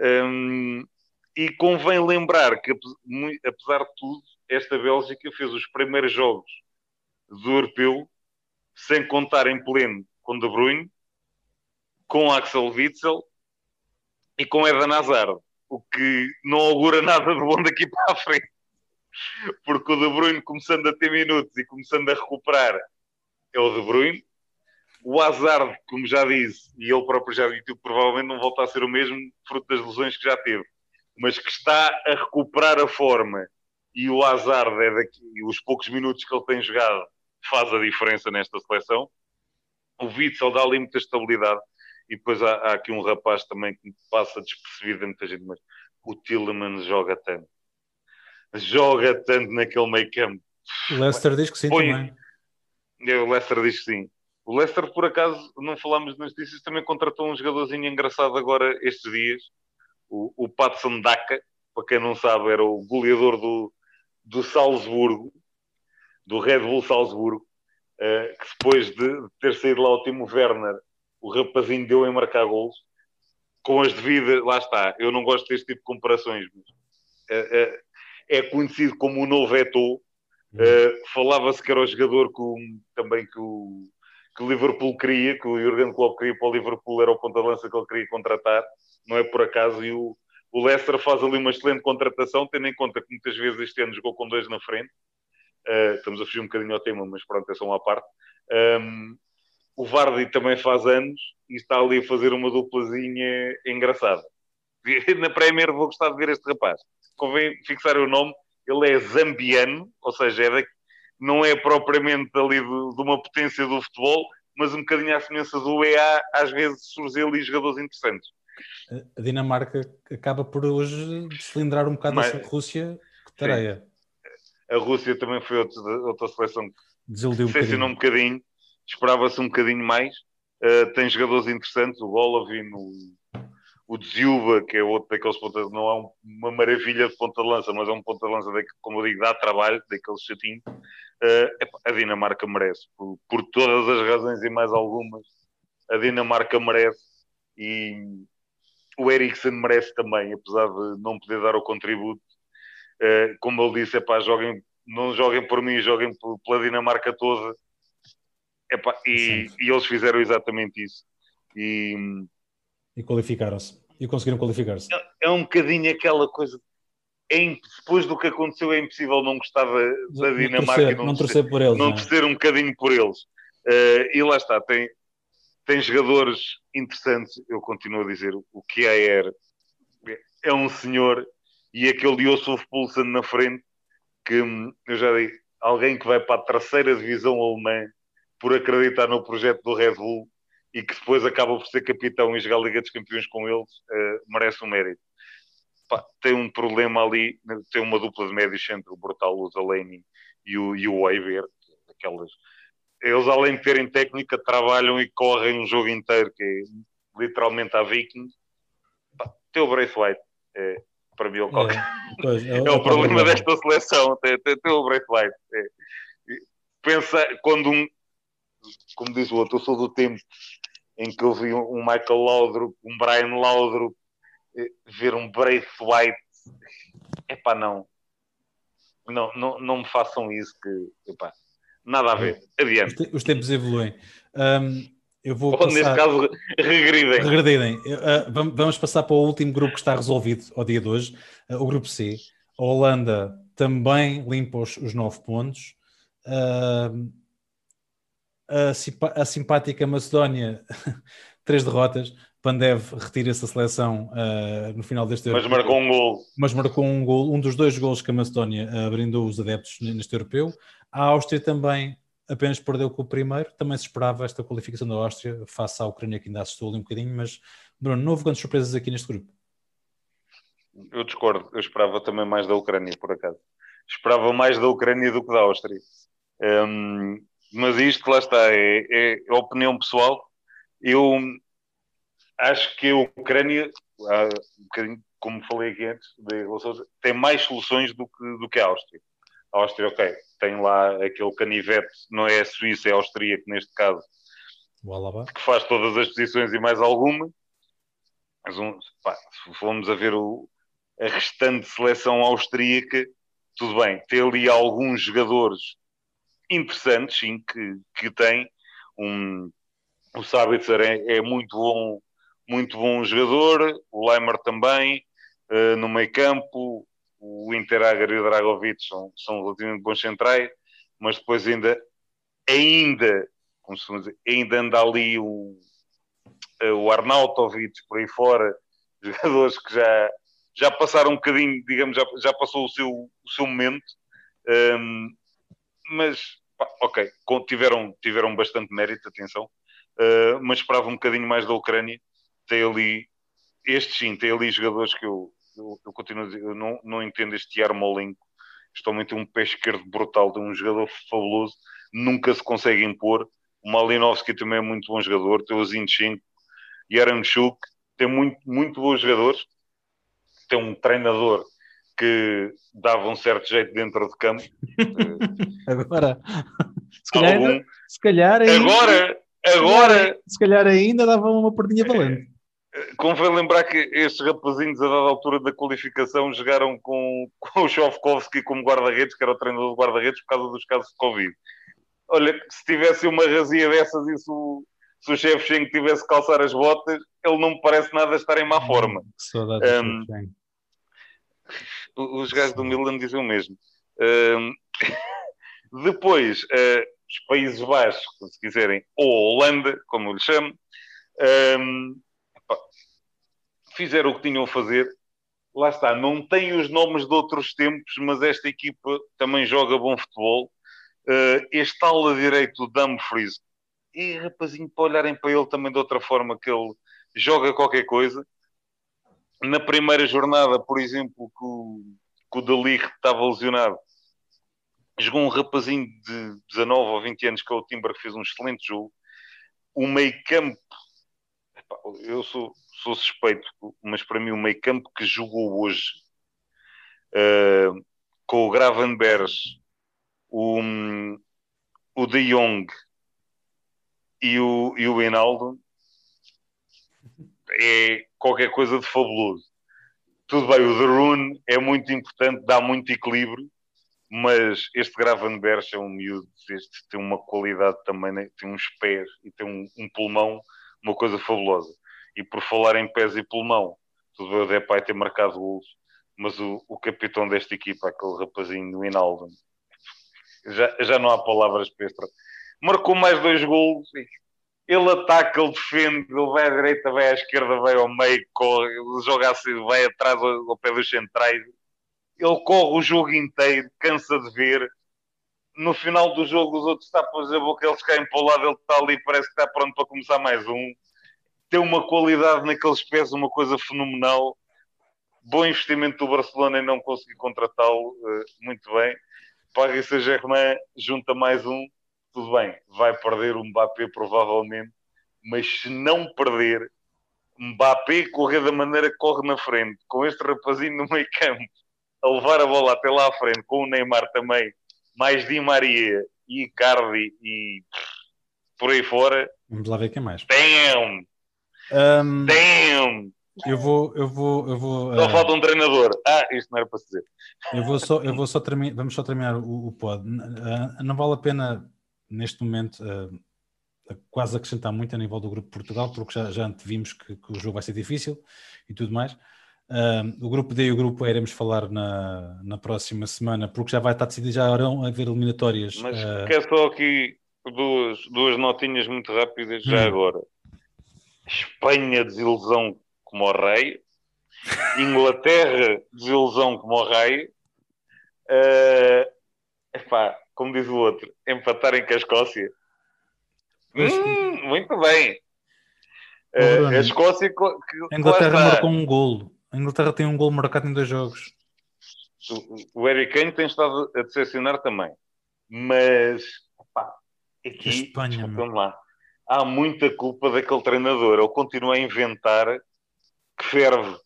Um, e convém lembrar que, apesar de tudo, esta Bélgica fez os primeiros jogos do europeu sem contar em pleno com De Bruyne, com Axel Witzel e com Eden Hazard, o que não augura nada de bom daqui para a frente. Porque o De Bruyne, começando a ter minutos e começando a recuperar, é o De Bruyne. O Hazard, como já disse, e ele próprio já disse, provavelmente não volta a ser o mesmo, fruto das lesões que já teve mas que está a recuperar a forma e o azar é daqui, os poucos minutos que ele tem jogado faz a diferença nesta seleção. O Witzel dá ali muita estabilidade e depois há, há aqui um rapaz também que passa despercebido muita gente, mas o Tillemans joga tanto. Joga tanto naquele meio campo. O Leicester diz que sim Põe... também. É, o Leicester diz que sim. O Leicester, por acaso, não falámos nas notícias, também contratou um jogadorzinho engraçado agora estes dias, o, o Patson Daka, para quem não sabe, era o goleador do, do Salzburgo, do Red Bull Salzburgo, uh, que depois de ter saído lá o Timo Werner, o rapazinho deu em marcar gols, com as devidas, lá está, eu não gosto deste tipo de comparações, mas uh, uh, é conhecido como o novo Eto'o, Falava-se que era o jogador que o, também que o, que Liverpool queria, que o Jurgen Klopp queria para o Liverpool, era o ponta de lança que ele queria contratar não é por acaso. E o, o Leicester faz ali uma excelente contratação, tendo em conta que muitas vezes este ano jogou com dois na frente. Uh, estamos a fugir um bocadinho ao tema, mas pronto, é só uma parte. Um, o Vardy também faz anos e está ali a fazer uma duplazinha engraçada. Na Premier vou gostar de ver este rapaz. Convém fixar o nome. Ele é zambiano, ou seja, é daqui, não é propriamente ali de, de, uma potência do futebol, mas um bocadinho à semelhança do EA, às vezes surge ali jogadores interessantes. A Dinamarca acaba por hoje deslindrar um bocado mas, essa Rússia que tareia. A Rússia também foi outra, outra seleção que desiludiu um bocadinho. um bocadinho. Esperava-se um bocadinho mais. Uh, tem jogadores interessantes, o Golovin, o, o Dziuba, que é outro daqueles pontas, não é um, uma maravilha de ponta de lança, mas é um ponta de lança, de, como eu digo, dá trabalho, daquele chatinho. Uh, a Dinamarca merece, por, por, todas as razões e mais algumas. A Dinamarca merece e o Eriksen merece também, apesar de não poder dar o contributo. Uh, como ele disse, epá, joguem, não joguem por mim, joguem pela Dinamarca toda. Epá, e, e, eles fizeram exatamente isso. E, e qualificaram-se. E conseguiram qualificar-se. É, é, um bocadinho aquela coisa. É, depois do que aconteceu, é impossível não gostar da, da Dinamarca torcer, não, não torcer por eles. Não, não é? torcer um bocadinho por eles. Uh, e lá está, tem, tem jogadores interessantes. Eu continuo a dizer o que é é um senhor e aquele Yusuf Poulsen na frente que hum, eu já disse, alguém que vai para a terceira divisão alemã por acreditar no projeto do Red Bull e que depois acaba por ser capitão e jogar a Liga dos Campeões com eles, uh, merece um mérito. Pá, tem um problema ali, tem uma dupla de médios entre o brutal, o Zaleni e o, e o Weiber, aquelas eles além de terem técnica trabalham e correm um jogo inteiro que é literalmente a Viking tem o Braithwaite é, para mim é, pois, é, é, o problema desta seleção tem o Braithwaite é. pensa quando um como diz o outro, eu sou do tempo em que eu vi um Michael Laudrup, um Brian Laudrup eh, ver um Braithwaite é pá não. Não, não, não me façam isso que epá, Nada a ver. Adiante. Os tempos evoluem. Um, eu vou Ou, passar... neste caso, regridem. regridem. Uh, vamos passar para o último grupo que está resolvido ao dia de hoje, uh, o grupo C. A Holanda também limpa os, os nove pontos. Uh, a, a, simpática Macedónia, três derrotas. Pandev retira essa seleção uh, no final deste Mas europeu. marcou um gol. Mas marcou um gol, um dos dois gols que a Macedónia brindou os adeptos neste europeu. A Áustria também apenas perdeu com o primeiro. Também se esperava esta qualificação da Áustria face à Ucrânia, que ainda assustou ali um bocadinho. Mas, Bruno, não houve grandes surpresas aqui neste grupo. Eu discordo. Eu esperava também mais da Ucrânia, por acaso. Esperava mais da Ucrânia do que da Áustria. Um, mas isto, lá está, é, é, opinião pessoal. Eu acho que a Ucrânia, um como falei aqui antes, tem mais soluções do que, do que a Áustria. A Áustria, ok, tem lá aquele canivete, não é a Suíça, é austríaco neste caso, que faz todas as posições e mais alguma. Mas um, pá, se formos a ver o, a restante seleção austríaca, tudo bem, tem ali alguns jogadores interessantes, sim, que, que tem. Um, o Sabitzer é, é, muito bom, muito bom jogador, o Leimer também, uh, no meio campo, o Interager e o Dragovic são, são relativamente bons centrais, mas depois ainda, ainda, como se dizer, ainda anda ali o, o Arnautovic por aí fora, jogadores que já, já passaram um bocadinho, digamos, já, já passou o seu, o seu momento, um, mas pá, ok, tiveram, tiveram bastante mérito, atenção, uh, mas esperava um bocadinho mais da Ucrânia, tem ali, estes sim, tem ali jogadores que eu, eu, eu continuo a dizer, eu não, não entendo este Yarmolenko. Especialmente um pé esquerdo brutal de um jogador fabuloso, nunca se consegue impor. O Malinovski também é muito bom jogador, tem o Zinchenko, Yaramchuk, tem muito, muito bons jogadores, tem um treinador que dava um certo jeito dentro de campo. agora, se calhar, Algum... se calhar ainda, agora, agora, se calhar ainda dava uma perdinha valente. Convém lembrar que estes rapazinhos, a dada altura da qualificação, jogaram com, com o Shovkovski como guarda-redes, que era o treinador de guarda-redes, por causa dos casos de Covid. Olha, se tivesse uma razia dessas, isso se o Shevchenko tivesse que calçar as botas, ele não me parece nada estar em má hum, forma. Um, os gajos do Milan dizem o mesmo. Um, depois, uh, os Países Baixos, se quiserem, ou Holanda, como eu lhe chamo, um, fizeram o que tinham a fazer. Lá está, não tem os nomes de outros tempos, mas esta equipa também joga bom futebol. Uh, este ala direito, Dumfries, e rapazinho, para olharem para ele também de outra forma, que ele joga qualquer coisa. Na primeira jornada, por exemplo, que o, que o estava lesionado, jogou um rapazinho de 19 ou 20 anos, que é o Timber, que fez um excelente jogo. O meio campo, eu sou, sou suspeito, mas para mim o meio campo que jogou hoje uh, com o Gravenbergs, o, o De Jong e o, e o Enaldo é qualquer coisa de fabuloso. Tudo bem, o The Rune é muito importante, dá muito equilíbrio, mas este Gravenberg é um miúdo, este tem uma qualidade também, né? tem uns pés e tem um, um, pulmão, uma coisa fabulosa. E por falar em pés e pulmão, tudo bem o Depay ter marcado gols, mas o, o capitão desta equipa, aquele rapazinho do Hinaldo, já, já não há palavras para este. Marcou mais dois gols, ele ataca, ele defende, ele vai à direita, vai à esquerda, vai ao meio, corre, joga assim, vai atrás ao, ao pé dos centrais ele corre o jogo inteiro, cansa de ver. No final do jogo, os outros tapam a boca, eles caem para o lado, ele está ali, parece que está pronto para começar mais um. Tem uma qualidade naqueles pés, uma coisa fenomenal. Bom investimento do Barcelona em não conseguir contratá-lo uh, muito bem. Paris Saint-Germain junta mais um, tudo bem, vai perder o Mbappé provavelmente, mas se não perder, Mbappé correr da maneira que corre na frente, com este rapazinho no meio campo, a levar a bola até lá à frente com o Neymar também, mais Di Maria e Cardi e por aí fora. Vamos lá ver quem mais. Damn! Um, Damn! Eu vou, eu vou, eu vou. Só uh, falta um treinador. Ah, isto não era para dizer. Eu vou só, eu vou só terminar, vamos só terminar o, o pod. Uh, não vale a pena neste momento uh, quase acrescentar muito a nível do grupo Portugal, porque já, já vimos que, que, o jogo vai ser difícil e tudo mais o grupo D e o grupo E iremos falar na, na próxima semana, porque já vai estar decidido, já irão haver eliminatórias. Mas uh... quero só aqui duas, duas notinhas muito rápidas já hum. agora. Espanha, desilusão como o rei. Inglaterra, desilusão como o rei. Uh, epá, como diz o outro, empatarem com a Escócia. Hum, muito bem. Uh, a Escócia. Que, a Inglaterra marcou um golo. A Inglaterra tem um gol marcado em dois jogos. O, Harry Kane tem estado a decepcionar também. Mas, pá, aqui, Espanha, lá, há muita culpa daquele treinador. Ele continua a inventar que ferve.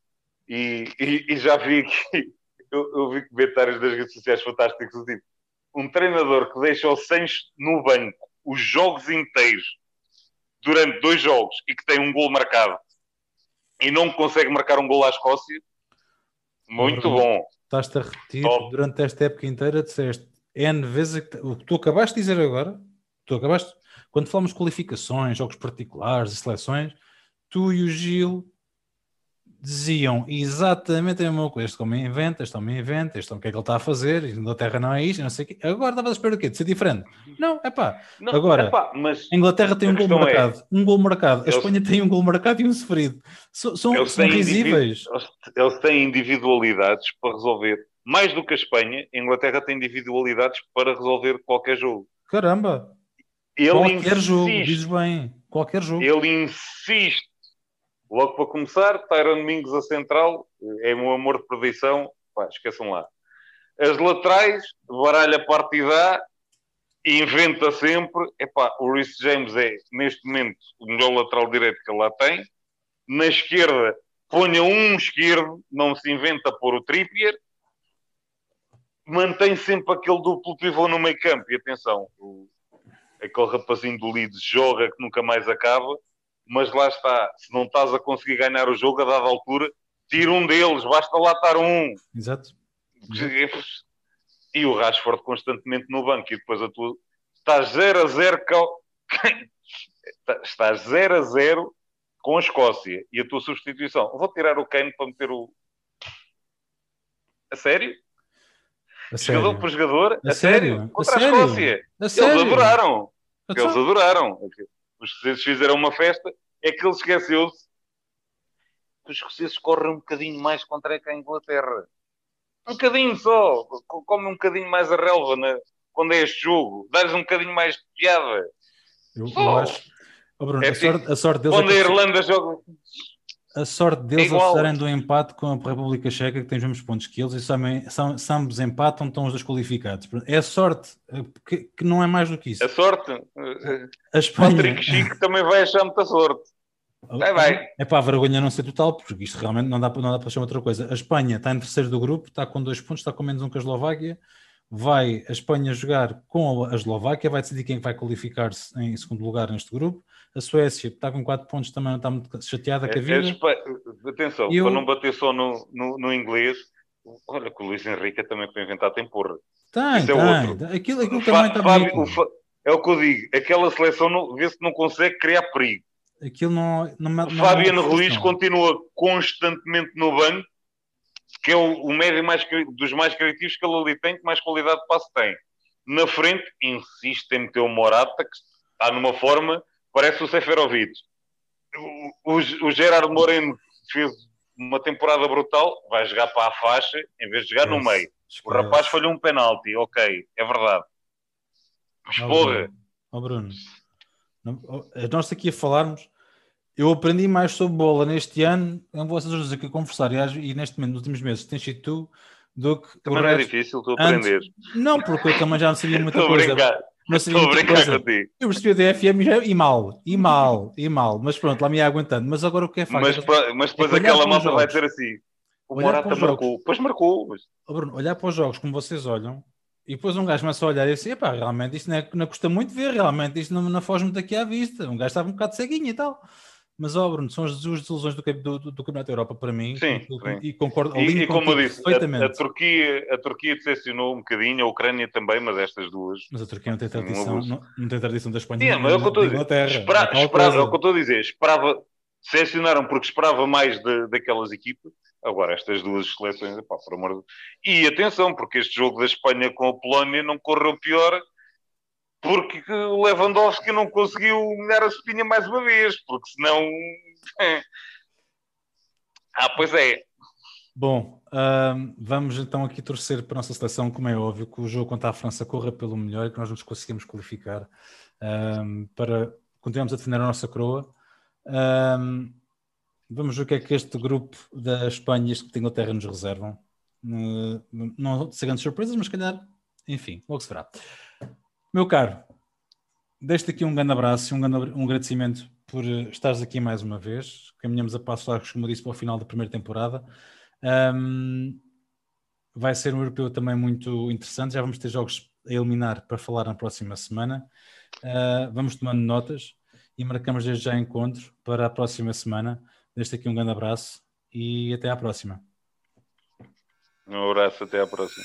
E, e, e já vi que eu, eu, vi comentários das redes sociais fantásticos tipo, um treinador que deixa o Sancho no banco os jogos inteiros durante dois jogos e que tem um gol marcado e não consegue marcar um gol à Escócia, muito bom. Estás-te a repetir Top. durante esta época inteira, disseste N vezes o que tu acabaste de dizer agora, tu acabaste, quando falamos de qualificações, jogos particulares e seleções, tu e o Gil diziam exatamente a mesma coisa. Este homem inventa, este homem inventa, este homem o que é que ele está a fazer, Inglaterra não é isto, não sei o quê. Agora estavas a esperar o quê? De ser diferente? Não, é pá. Agora, epá, mas a Inglaterra tem um gol é marcado, é, um gol marcado, a Espanha tem um gol marcado e um sofrido. So, são, são risíveis. Eles têm individualidades para resolver. Mais do que a Espanha, a Inglaterra tem individualidades para resolver qualquer jogo. Caramba! Ele qualquer insiste, jogo, dizes bem. Qualquer jogo. Ele insiste Logo para começar, Tyron Mingos a central, é meu amor de perdição, pá, esqueçam lá. As laterais, baralha partida inventa sempre. Epá, o Rhys James é, neste momento, o melhor lateral direito que ele lá tem. Na esquerda, ponha um esquerdo, não se inventa pôr o Trippier. Mantém sempre aquele duplo pivô no meio campo. E atenção, o, aquele rapazinho do Leeds joga que nunca mais acaba mas lá está, se não estás a conseguir ganhar o jogo a dada altura, tira um deles, basta lá estar um. Exato. E o Rashford constantemente no banco, e depois a tua. Estás 0 a 0. Cal... estás 0 a 0 com a Escócia e a tua substituição. Vou tirar o Kane para meter o. A sério? A jogador sério? por jogador? A, a sério? sério? Contra a, a Escócia. A Eles sério? adoraram. Eles adoraram. Os escoceses fizeram uma festa, é que ele esqueceu-se que os escoceses correm um bocadinho mais contra a Inglaterra. Um bocadinho só. Come um bocadinho mais a relva na, quando é este jogo. Dá-lhes um bocadinho mais de piada. Eu, eu acho. Oh, Bruno, é a, sorte, a sorte deles quando é que... a Irlanda joga. A sorte deles é a fizerem do empate com a República Checa, que tem os mesmos pontos que eles, e são, são, ambos empatam, estão os dois qualificados. É a sorte, eh, que, que não é mais do que isso. A sorte. A Espanha... Patrick Chico também vai achar muita sorte. Vai, vai. É para a vergonha não ser total, porque isto realmente não dá, não dá para chamar outra coisa. A Espanha está em terceiro do grupo, está com dois pontos, está com menos um que a Eslováquia. Vai a Espanha jogar com a Eslováquia, vai decidir quem vai qualificar-se em segundo lugar neste grupo. A Suécia está com quatro pontos, também não está muito chateada é, com a vida. É, atenção, eu... para não bater só no, no, no, inglês, olha que o Luís Henrique também para inventar tem porra. Tem, Isso é tem. Outro. Aquilo, aquilo também está Fábio, É o que eu digo, aquela seleção vê-se não consegue criar perigo aquilo não. não, não Fabiano Ruiz continua constantemente no banco, que é o, o médio mais, dos mais criativos que ele ali tem, que mais qualidade de passe tem. Na frente, insiste em meter o Morata, que está numa forma, parece o Seferovic. O, o, o Gerardo Moreno fez uma temporada brutal, vai jogar para a faixa em vez de jogar no meio. O rapaz falhou um penalti, ok, é verdade. Mas oh, porra. Bruno. Oh, Bruno. Nós aqui a falarmos, eu aprendi mais sobre bola neste ano, com vocês dois aqui a conversar, e, neste momento, nos últimos meses, tens sido tu, do que. Também não é difícil tu aprender. Não, porque eu também já não sabia muita coisa. Brincar. Não sabia muita coisa. Contigo. Eu percebi a DFM e, e mal, e mal, e mal, mas pronto, lá me ia aguentando. Mas agora o que é fácil? Mas, mas depois é aquela malta vai dizer assim: o Morata marcou, depois marcou. Mas... Oh, Bruno, olhar para os jogos como vocês olham, e depois um gajo começa a olhar e assim, epá, realmente isto não, é, não custa muito ver, realmente isto não, não foge muito aqui à vista. Um gajo estava um bocado ceguinho e tal. Mas, ó, oh, Bruno, são as duas desilusões do, do, do, do Campeonato da Europa para mim. Sim, e, e concordo. E, e como eu disse, a, a, Turquia, a Turquia decepcionou um bocadinho, a Ucrânia também, mas estas duas. Mas a Turquia não tem tradição, não, não, tem tradição da Espanha. Sim, mas é o que eu estou a dizer. Espera, esperava, é o que eu estou a dizer. Esperava, decepcionaram porque esperava mais de, daquelas equipas Agora, estas duas seleções, pá, por amor de... E atenção, porque este jogo da Espanha com a Polónia não correu pior porque o Lewandowski não conseguiu melhorar a espinha mais uma vez, porque senão. ah, pois é. Bom, vamos então aqui torcer para a nossa seleção, como é óbvio, que o jogo contra a França corra pelo melhor e que nós nos conseguimos qualificar para continuarmos a defender a nossa coroa. Vamos ver o que é que este grupo da Espanha e este da Inglaterra nos reservam. Uh, não sei grandes surpresas, mas se calhar, enfim, logo se verá. Meu caro, deixo-te aqui um grande abraço e um, grande, um agradecimento por eh, estares aqui mais uma vez. Caminhamos a passos largos, como disse, para o final da primeira temporada. Um, vai ser um europeu também muito interessante. Já vamos ter jogos a eliminar para falar na próxima semana. Uh, vamos tomando notas e marcamos desde já encontro para a próxima semana. Deixo aqui um grande abraço e até à próxima. Um abraço, até à próxima.